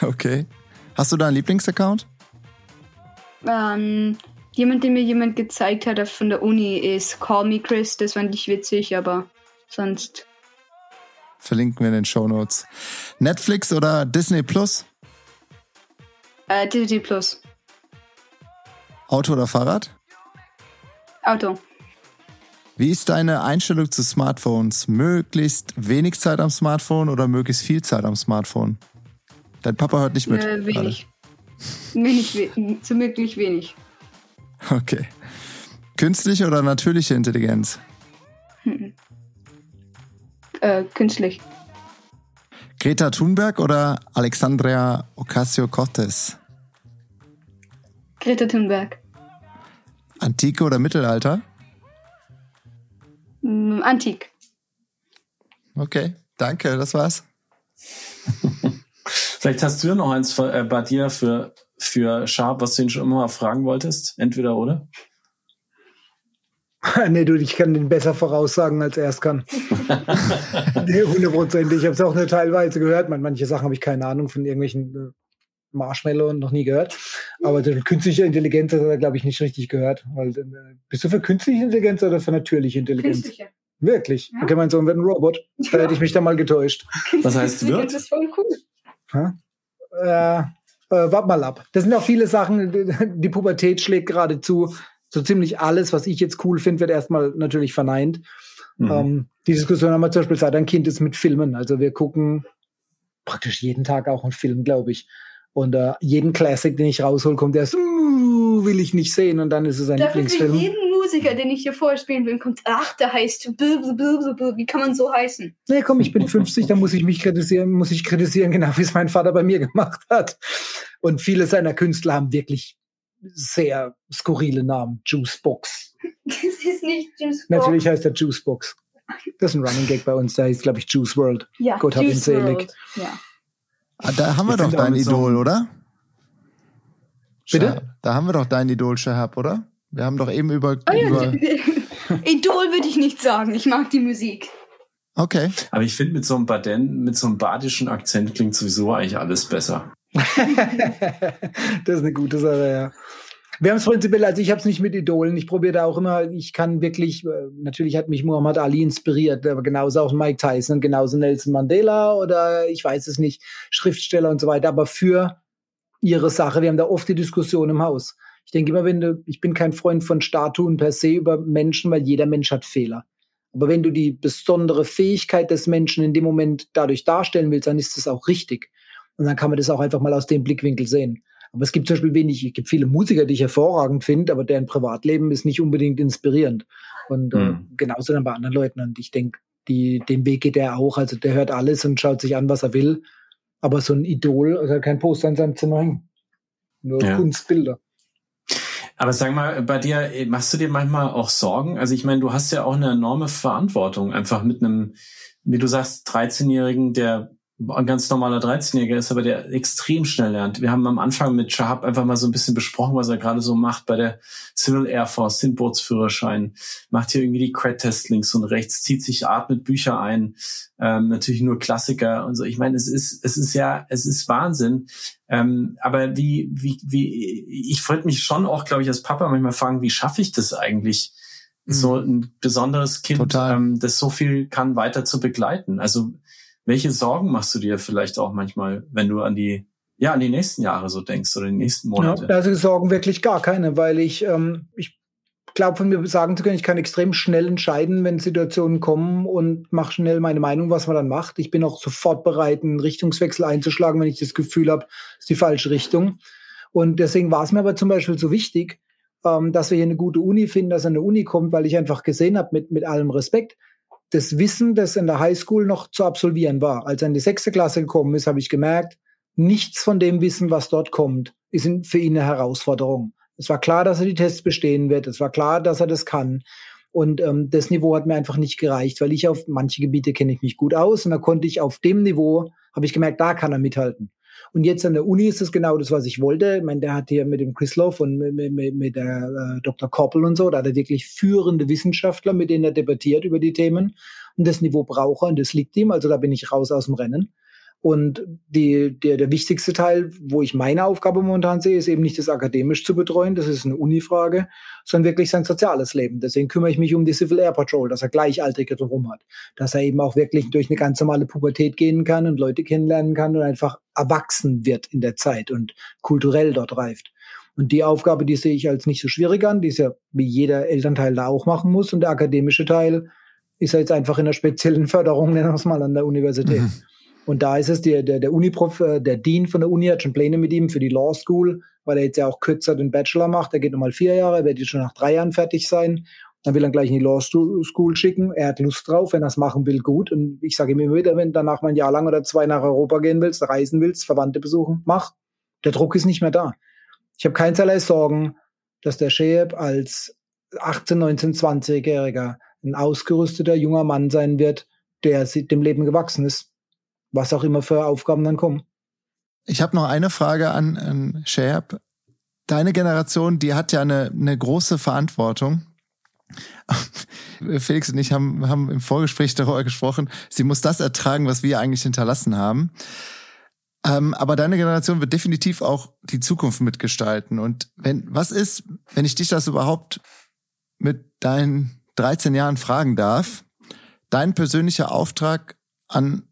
Okay. Hast du da einen Lieblingsaccount? Ähm, jemand, den mir jemand gezeigt hat von der Uni, ist Call Me Chris. Das fand ich witzig, aber sonst. Verlinken wir in den Show Notes. Netflix oder Disney Plus? Äh, Disney Plus. Auto oder Fahrrad? Auto. Wie ist deine Einstellung zu Smartphones? Möglichst wenig Zeit am Smartphone oder möglichst viel Zeit am Smartphone? Dein Papa hört nicht mit. Äh, wenig. [LAUGHS] Wenig, we so möglich wenig. Okay. Künstliche oder natürliche Intelligenz? Hm. [LAUGHS] Äh, künstlich. Greta Thunberg oder Alexandria Ocasio-Cortez? Greta Thunberg. Antike oder Mittelalter? Mm, Antik. Okay, danke, das war's. [LAUGHS] Vielleicht hast du ja noch eins für, äh, bei dir für, für Sharp, was du ihn schon immer mal fragen wolltest. Entweder oder. [LAUGHS] nee, du, ich kann den besser voraussagen, als er es kann. [LAUGHS] Hundertprozentig. Ich habe es auch nur teilweise gehört. manche Sachen habe ich keine Ahnung von irgendwelchen äh, Marshmallow noch nie gehört. Aber künstliche Intelligenz hat er, glaube ich, nicht richtig gehört. Weil, äh, bist du für künstliche Intelligenz oder für natürliche Intelligenz? Künstliche. Wirklich? Ja. Okay, mein Sohn wird ein Robot. Da hätte ich mich da mal getäuscht. Was heißt wird? Das ist voll cool. Äh, äh, wart mal ab. Das sind auch viele Sachen, die Pubertät schlägt gerade zu. So ziemlich alles, was ich jetzt cool finde, wird erstmal natürlich verneint. Mhm. Ähm, die Diskussion haben wir zum Beispiel seit ein Kind ist mit Filmen. Also wir gucken praktisch jeden Tag auch einen Film, glaube ich. Und äh, jeden Classic, den ich raushol, kommt erst, uh, will ich nicht sehen. Und dann ist es ein Dafür Lieblingsfilm. Für jeden Musiker, den ich hier vorspielen will, kommt, ach, der heißt, wie kann man so heißen? Nee, komm, ich bin 50, da muss ich mich kritisieren, muss ich kritisieren, genau wie es mein Vater bei mir gemacht hat. Und viele seiner Künstler haben wirklich sehr skurrile Namen. Juicebox. Das ist nicht Juicebox. Natürlich heißt er Juicebox. Das ist ein Running Gag bei uns, da ist, glaube ich, Juice World. Ja, Gott hab ihn selig. Ja. Ah, da haben wir ich doch dein Idol, so oder? Bitte? Da haben wir doch dein Idol, Shahab, oder? Wir haben doch eben über. Oh, ja. über [LAUGHS] Idol würde ich nicht sagen. Ich mag die Musik. Okay. Aber ich finde, mit so einem Baden, mit so einem badischen Akzent klingt sowieso eigentlich alles besser. [LAUGHS] das ist eine gute Sache, ja. Wir haben es prinzipiell, also ich habe es nicht mit Idolen. Ich probiere da auch immer, ich kann wirklich, äh, natürlich hat mich Muhammad Ali inspiriert, aber genauso auch Mike Tyson, genauso Nelson Mandela oder ich weiß es nicht, Schriftsteller und so weiter, aber für ihre Sache. Wir haben da oft die Diskussion im Haus. Ich denke immer, wenn du, ich bin kein Freund von Statuen per se über Menschen, weil jeder Mensch hat Fehler. Aber wenn du die besondere Fähigkeit des Menschen in dem Moment dadurch darstellen willst, dann ist das auch richtig. Und dann kann man das auch einfach mal aus dem Blickwinkel sehen. Aber es gibt zum Beispiel wenig, es gibt viele Musiker, die ich hervorragend finde, aber deren Privatleben ist nicht unbedingt inspirierend. Und äh, mhm. genauso dann bei anderen Leuten. Und ich denke, die, den Weg geht er auch. Also der hört alles und schaut sich an, was er will. Aber so ein Idol, also kein Poster in seinem Zimmer hängen. Nur ja. Kunstbilder. Aber sag mal, bei dir, machst du dir manchmal auch Sorgen? Also ich meine, du hast ja auch eine enorme Verantwortung, einfach mit einem, wie du sagst, 13-Jährigen, der ein ganz normaler 13-Jähriger ist, aber der extrem schnell lernt. Wir haben am Anfang mit Shahab einfach mal so ein bisschen besprochen, was er gerade so macht bei der Civil Air Force, den Bootsführerschein, macht hier irgendwie die Cred-Test links und rechts, zieht sich atmet Bücher ein, ähm, natürlich nur Klassiker und so. Ich meine, es ist, es ist ja, es ist Wahnsinn. Ähm, aber wie, wie, wie, ich wollte mich schon auch, glaube ich, als Papa manchmal fragen, wie schaffe ich das eigentlich? Mhm. so ein besonderes Kind, ähm, das so viel kann, weiter zu begleiten. Also welche Sorgen machst du dir vielleicht auch manchmal, wenn du an die ja an die nächsten Jahre so denkst oder die nächsten Monate? Ja, also Sorgen wirklich gar keine, weil ich ähm, ich glaube von mir sagen zu können, ich kann extrem schnell entscheiden, wenn Situationen kommen und mache schnell meine Meinung, was man dann macht. Ich bin auch sofort bereit, einen Richtungswechsel einzuschlagen, wenn ich das Gefühl habe, es ist die falsche Richtung. Und deswegen war es mir aber zum Beispiel so wichtig, ähm, dass wir hier eine gute Uni finden, dass eine Uni kommt, weil ich einfach gesehen habe, mit, mit allem Respekt, das Wissen, das in der Highschool noch zu absolvieren war. Als er in die sechste Klasse gekommen ist, habe ich gemerkt, nichts von dem Wissen, was dort kommt, ist für ihn eine Herausforderung. Es war klar, dass er die Tests bestehen wird. Es war klar, dass er das kann. Und ähm, das Niveau hat mir einfach nicht gereicht, weil ich auf manche Gebiete kenne ich mich gut aus und da konnte ich auf dem Niveau, habe ich gemerkt, da kann er mithalten. Und jetzt an der Uni ist es genau das, was ich wollte. Ich meine, der hat hier mit dem Chrislov und mit, mit, mit der äh, Dr. Koppel und so, da hat er wirklich führende Wissenschaftler, mit denen er debattiert über die Themen. Und das Niveau braucht er und das liegt ihm. Also da bin ich raus aus dem Rennen. Und die, der, der wichtigste Teil, wo ich meine Aufgabe momentan sehe, ist eben nicht das akademisch zu betreuen, das ist eine Uni-Frage, sondern wirklich sein soziales Leben. Deswegen kümmere ich mich um die Civil Air Patrol, dass er Gleichaltrige drumherum hat. Dass er eben auch wirklich durch eine ganz normale Pubertät gehen kann und Leute kennenlernen kann und einfach erwachsen wird in der Zeit und kulturell dort reift. Und die Aufgabe, die sehe ich als nicht so schwierig an, die ist ja wie jeder Elternteil da auch machen muss. Und der akademische Teil ist ja jetzt einfach in einer speziellen Förderung, nennen wir es mal, an der Universität. Mhm. Und da ist es, der, der, der Uniprof, äh, der Dean von der Uni hat schon Pläne mit ihm für die Law School, weil er jetzt ja auch kürzer den Bachelor macht. Er geht nochmal vier Jahre, wird jetzt schon nach drei Jahren fertig sein. Dann will er gleich in die Law School schicken. Er hat Lust drauf, wenn er es machen will, gut. Und ich sage ihm immer wieder, wenn danach mal ein Jahr lang oder zwei nach Europa gehen willst, reisen willst, Verwandte besuchen, mach. Der Druck ist nicht mehr da. Ich habe keinerlei Sorgen, dass der Sheeb als 18, 19, 20-Jähriger ein ausgerüsteter junger Mann sein wird, der dem Leben gewachsen ist was auch immer für Aufgaben dann kommen. Ich habe noch eine Frage an, an Sherb. Deine Generation, die hat ja eine, eine große Verantwortung. [LAUGHS] Felix und ich haben, haben im Vorgespräch darüber gesprochen, sie muss das ertragen, was wir eigentlich hinterlassen haben. Ähm, aber deine Generation wird definitiv auch die Zukunft mitgestalten. Und wenn, was ist, wenn ich dich das überhaupt mit deinen 13 Jahren fragen darf, dein persönlicher Auftrag an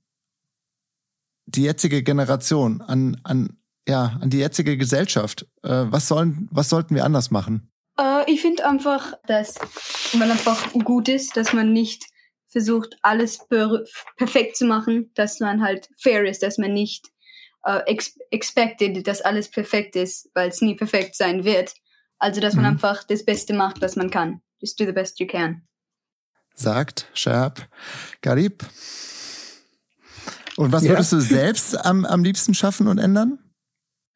die jetzige Generation, an, an, ja, an die jetzige Gesellschaft? Äh, was sollen, was sollten wir anders machen? Äh, ich finde einfach, dass man einfach gut ist, dass man nicht versucht, alles per perfekt zu machen, dass man halt fair ist, dass man nicht äh, ex expected, dass alles perfekt ist, weil es nie perfekt sein wird. Also, dass man mhm. einfach das Beste macht, was man kann. Just do the best you can. Sagt Sharp Garib. Und was ja. würdest du selbst am, am liebsten schaffen und ändern?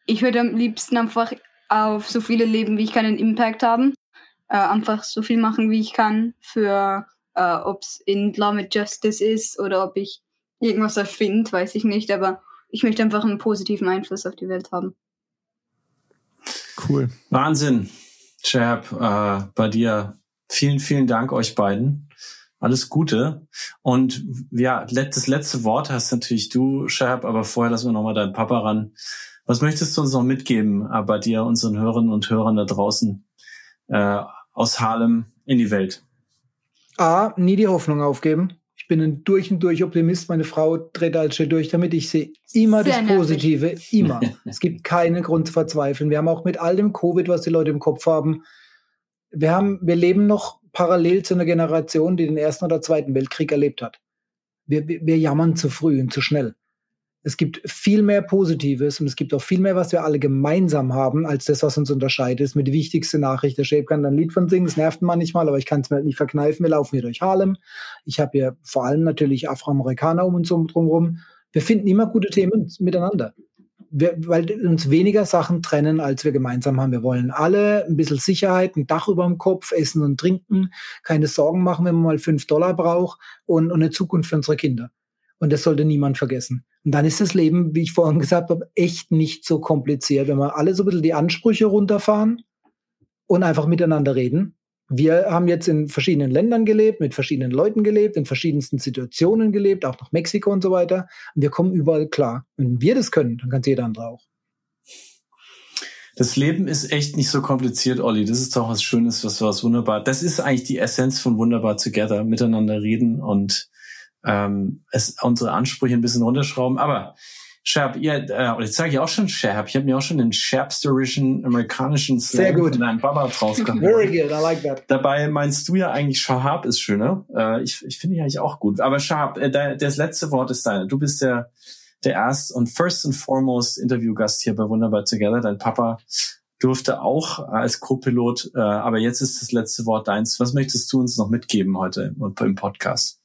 Ich würde am liebsten einfach auf so viele Leben, wie ich kann, einen Impact haben. Äh, einfach so viel machen, wie ich kann, für äh, ob es in Climate Justice ist oder ob ich irgendwas erfinde, weiß ich nicht. Aber ich möchte einfach einen positiven Einfluss auf die Welt haben. Cool. Wahnsinn. Shab, äh, bei dir vielen, vielen Dank euch beiden. Alles Gute. Und ja, das letzte Wort hast natürlich du, Shab, aber vorher lassen wir nochmal deinen Papa ran. Was möchtest du uns noch mitgeben bei dir, unseren Hörerinnen und Hörern da draußen äh, aus Harlem in die Welt? A, nie die Hoffnung aufgeben. Ich bin ein durch und durch Optimist. Meine Frau dreht als durch damit. Ich sehe immer Sehr das Positive, nervig. immer. [LAUGHS] es gibt keinen Grund zu verzweifeln. Wir haben auch mit all dem Covid, was die Leute im Kopf haben, wir haben, wir leben noch parallel zu einer Generation, die den Ersten oder Zweiten Weltkrieg erlebt hat. Wir, wir jammern zu früh und zu schnell. Es gibt viel mehr Positives und es gibt auch viel mehr, was wir alle gemeinsam haben, als das, was uns unterscheidet. Das ist mir die wichtigste Nachricht. Der Shape kann ein Lied von singen, das nervt manchmal, aber ich kann es mir halt nicht verkneifen. Wir laufen hier durch Harlem. Ich habe hier vor allem natürlich Afroamerikaner um uns drumherum. Wir finden immer gute Themen miteinander wir, weil uns weniger Sachen trennen, als wir gemeinsam haben. Wir wollen alle ein bisschen Sicherheit, ein Dach über dem Kopf, Essen und Trinken, keine Sorgen machen, wenn man mal fünf Dollar braucht und, und eine Zukunft für unsere Kinder. Und das sollte niemand vergessen. Und dann ist das Leben, wie ich vorhin gesagt habe, echt nicht so kompliziert. Wenn wir alle so ein bisschen die Ansprüche runterfahren und einfach miteinander reden, wir haben jetzt in verschiedenen Ländern gelebt, mit verschiedenen Leuten gelebt, in verschiedensten Situationen gelebt, auch nach Mexiko und so weiter. Und wir kommen überall klar. wenn wir das können, dann kann es jeder andere auch. Das Leben ist echt nicht so kompliziert, Olli. Das ist doch was Schönes, was was wunderbar. Das ist eigentlich die Essenz von wunderbar together, miteinander reden und ähm, es unsere Ansprüche ein bisschen runterschrauben. Aber Sherp, ja, äh, jetzt sage ich auch schon Sherp. Ich habe mir auch schon den Sherpsterischen amerikanischen Slang von deinem Baba gehabt. Very good, I like that. Dabei meinst du ja eigentlich Sharp ist schöner. Äh, ich ich finde ihn eigentlich auch gut. Aber Sharp, äh, das letzte Wort ist deine. Du bist der der erst und first and foremost Interviewgast hier bei Wunderbar Together. Dein Papa durfte auch als Co-Pilot, äh, aber jetzt ist das letzte Wort deins. Was möchtest du uns noch mitgeben heute im Podcast?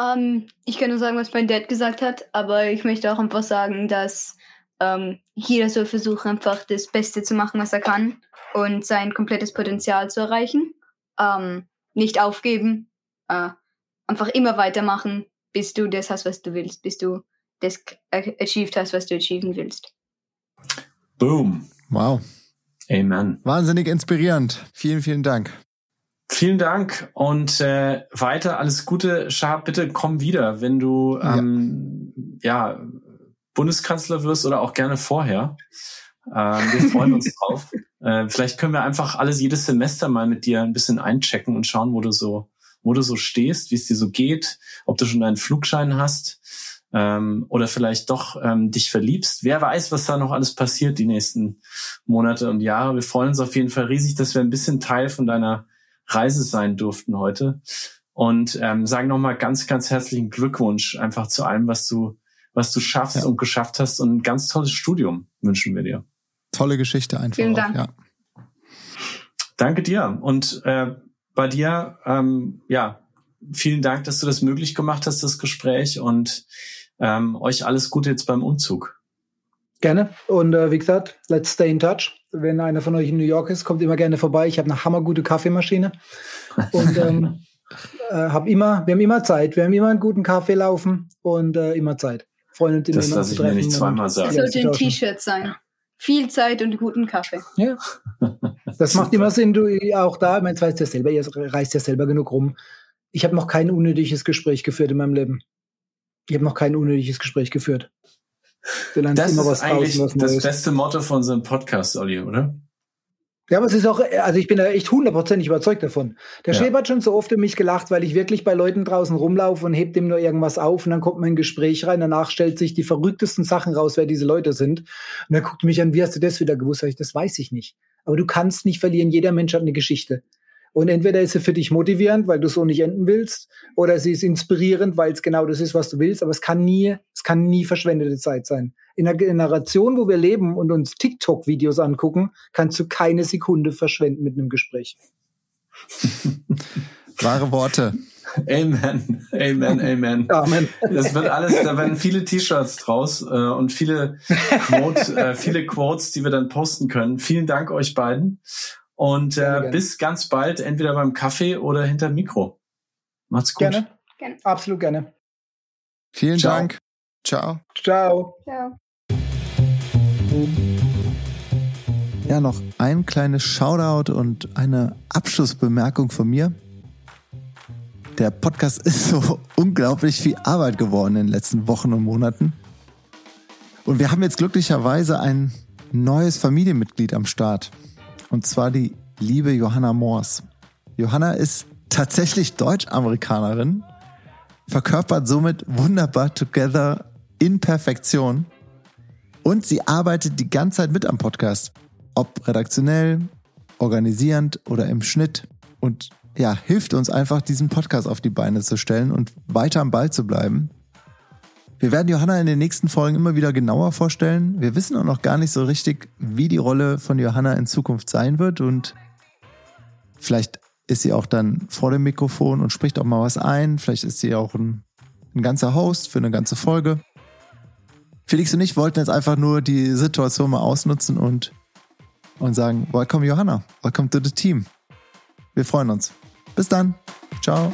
Um, ähm, ich kann nur sagen, was mein Dad gesagt hat, aber ich möchte auch einfach sagen, dass um, ähm, jeder soll versuchen, einfach das Beste zu machen, was er kann und sein komplettes Potenzial zu erreichen. Um, ähm, nicht aufgeben, uh, einfach immer weitermachen, bis du das hast, was du willst, bis du das achieved hast, was du achieven willst. Boom. Wow. Amen. Wahnsinnig inspirierend. Vielen, vielen Dank. Vielen Dank und äh, weiter alles Gute. Schab, bitte komm wieder, wenn du ähm, ja. ja Bundeskanzler wirst oder auch gerne vorher. Ähm, wir freuen uns [LAUGHS] drauf. Äh, vielleicht können wir einfach alles jedes Semester mal mit dir ein bisschen einchecken und schauen, wo du so, wo du so stehst, wie es dir so geht, ob du schon deinen Flugschein hast ähm, oder vielleicht doch ähm, dich verliebst. Wer weiß, was da noch alles passiert die nächsten Monate und Jahre. Wir freuen uns auf jeden Fall riesig, dass wir ein bisschen Teil von deiner Reise sein durften heute und ähm, sagen nochmal ganz, ganz herzlichen Glückwunsch einfach zu allem, was du was du schaffst ja. und geschafft hast und ein ganz tolles Studium wünschen wir dir. Tolle Geschichte einfach. Vielen Dank. ja. Danke dir. Und äh, bei dir, ähm, ja, vielen Dank, dass du das möglich gemacht hast, das Gespräch und ähm, euch alles Gute jetzt beim Umzug. Gerne. Und äh, wie gesagt, let's stay in touch. Wenn einer von euch in New York ist, kommt immer gerne vorbei. Ich habe eine hammergute Kaffeemaschine. Und ähm, [LAUGHS] äh, hab immer, wir haben immer Zeit. Wir haben immer einen guten Kaffee laufen und äh, immer Zeit. Freunde, die das lasse ich mir nicht zweimal sagen. Das sollte ein T-Shirt sein. Viel Zeit und guten Kaffee. Ja. Das macht immer Sinn, du auch da, ich meine, du weißt ja selber, ihr reist ja selber genug rum. Ich habe noch kein unnötiges Gespräch geführt in meinem Leben. Ich habe noch kein unnötiges Gespräch geführt. Das ist eigentlich das beste Motto von unserem Podcast, Olli, oder? Ja, aber es ist auch, also ich bin da echt hundertprozentig überzeugt davon. Der ja. Schäfer hat schon so oft über mich gelacht, weil ich wirklich bei Leuten draußen rumlaufe und hebt dem nur irgendwas auf und dann kommt mein Gespräch rein. Danach stellt sich die verrücktesten Sachen raus, wer diese Leute sind. Und dann guckt mich an, wie hast du das wieder gewusst? Ich, das weiß ich nicht. Aber du kannst nicht verlieren. Jeder Mensch hat eine Geschichte. Und entweder ist sie für dich motivierend, weil du so nicht enden willst, oder sie ist inspirierend, weil es genau das ist, was du willst. Aber es kann nie, es kann nie verschwendete Zeit sein. In einer Generation, wo wir leben und uns TikTok-Videos angucken, kannst du keine Sekunde verschwenden mit einem Gespräch. [LAUGHS] Wahre Worte. Amen, Amen, Amen. Amen. Das wird alles, da werden viele T-Shirts draus äh, und viele, [LAUGHS] Quote, äh, viele Quotes, die wir dann posten können. Vielen Dank euch beiden. Und äh, bis ganz bald, entweder beim Kaffee oder hinter Mikro. Macht's gut. Gerne. gerne. Absolut gerne. Vielen Ciao. Dank. Ciao. Ciao. Ciao. Ja, noch ein kleines Shoutout und eine Abschlussbemerkung von mir. Der Podcast [LAUGHS] ist so unglaublich viel Arbeit geworden in den letzten Wochen und Monaten. Und wir haben jetzt glücklicherweise ein neues Familienmitglied am Start. Und zwar die liebe Johanna Moors. Johanna ist tatsächlich Deutsch-Amerikanerin, verkörpert somit wunderbar Together in Perfektion. Und sie arbeitet die ganze Zeit mit am Podcast. Ob redaktionell, organisierend oder im Schnitt. Und ja, hilft uns einfach, diesen Podcast auf die Beine zu stellen und weiter am Ball zu bleiben. Wir werden Johanna in den nächsten Folgen immer wieder genauer vorstellen. Wir wissen auch noch gar nicht so richtig, wie die Rolle von Johanna in Zukunft sein wird und vielleicht ist sie auch dann vor dem Mikrofon und spricht auch mal was ein. Vielleicht ist sie auch ein, ein ganzer Host für eine ganze Folge. Felix und ich wollten jetzt einfach nur die Situation mal ausnutzen und, und sagen, welcome Johanna, welcome to the team. Wir freuen uns. Bis dann. Ciao.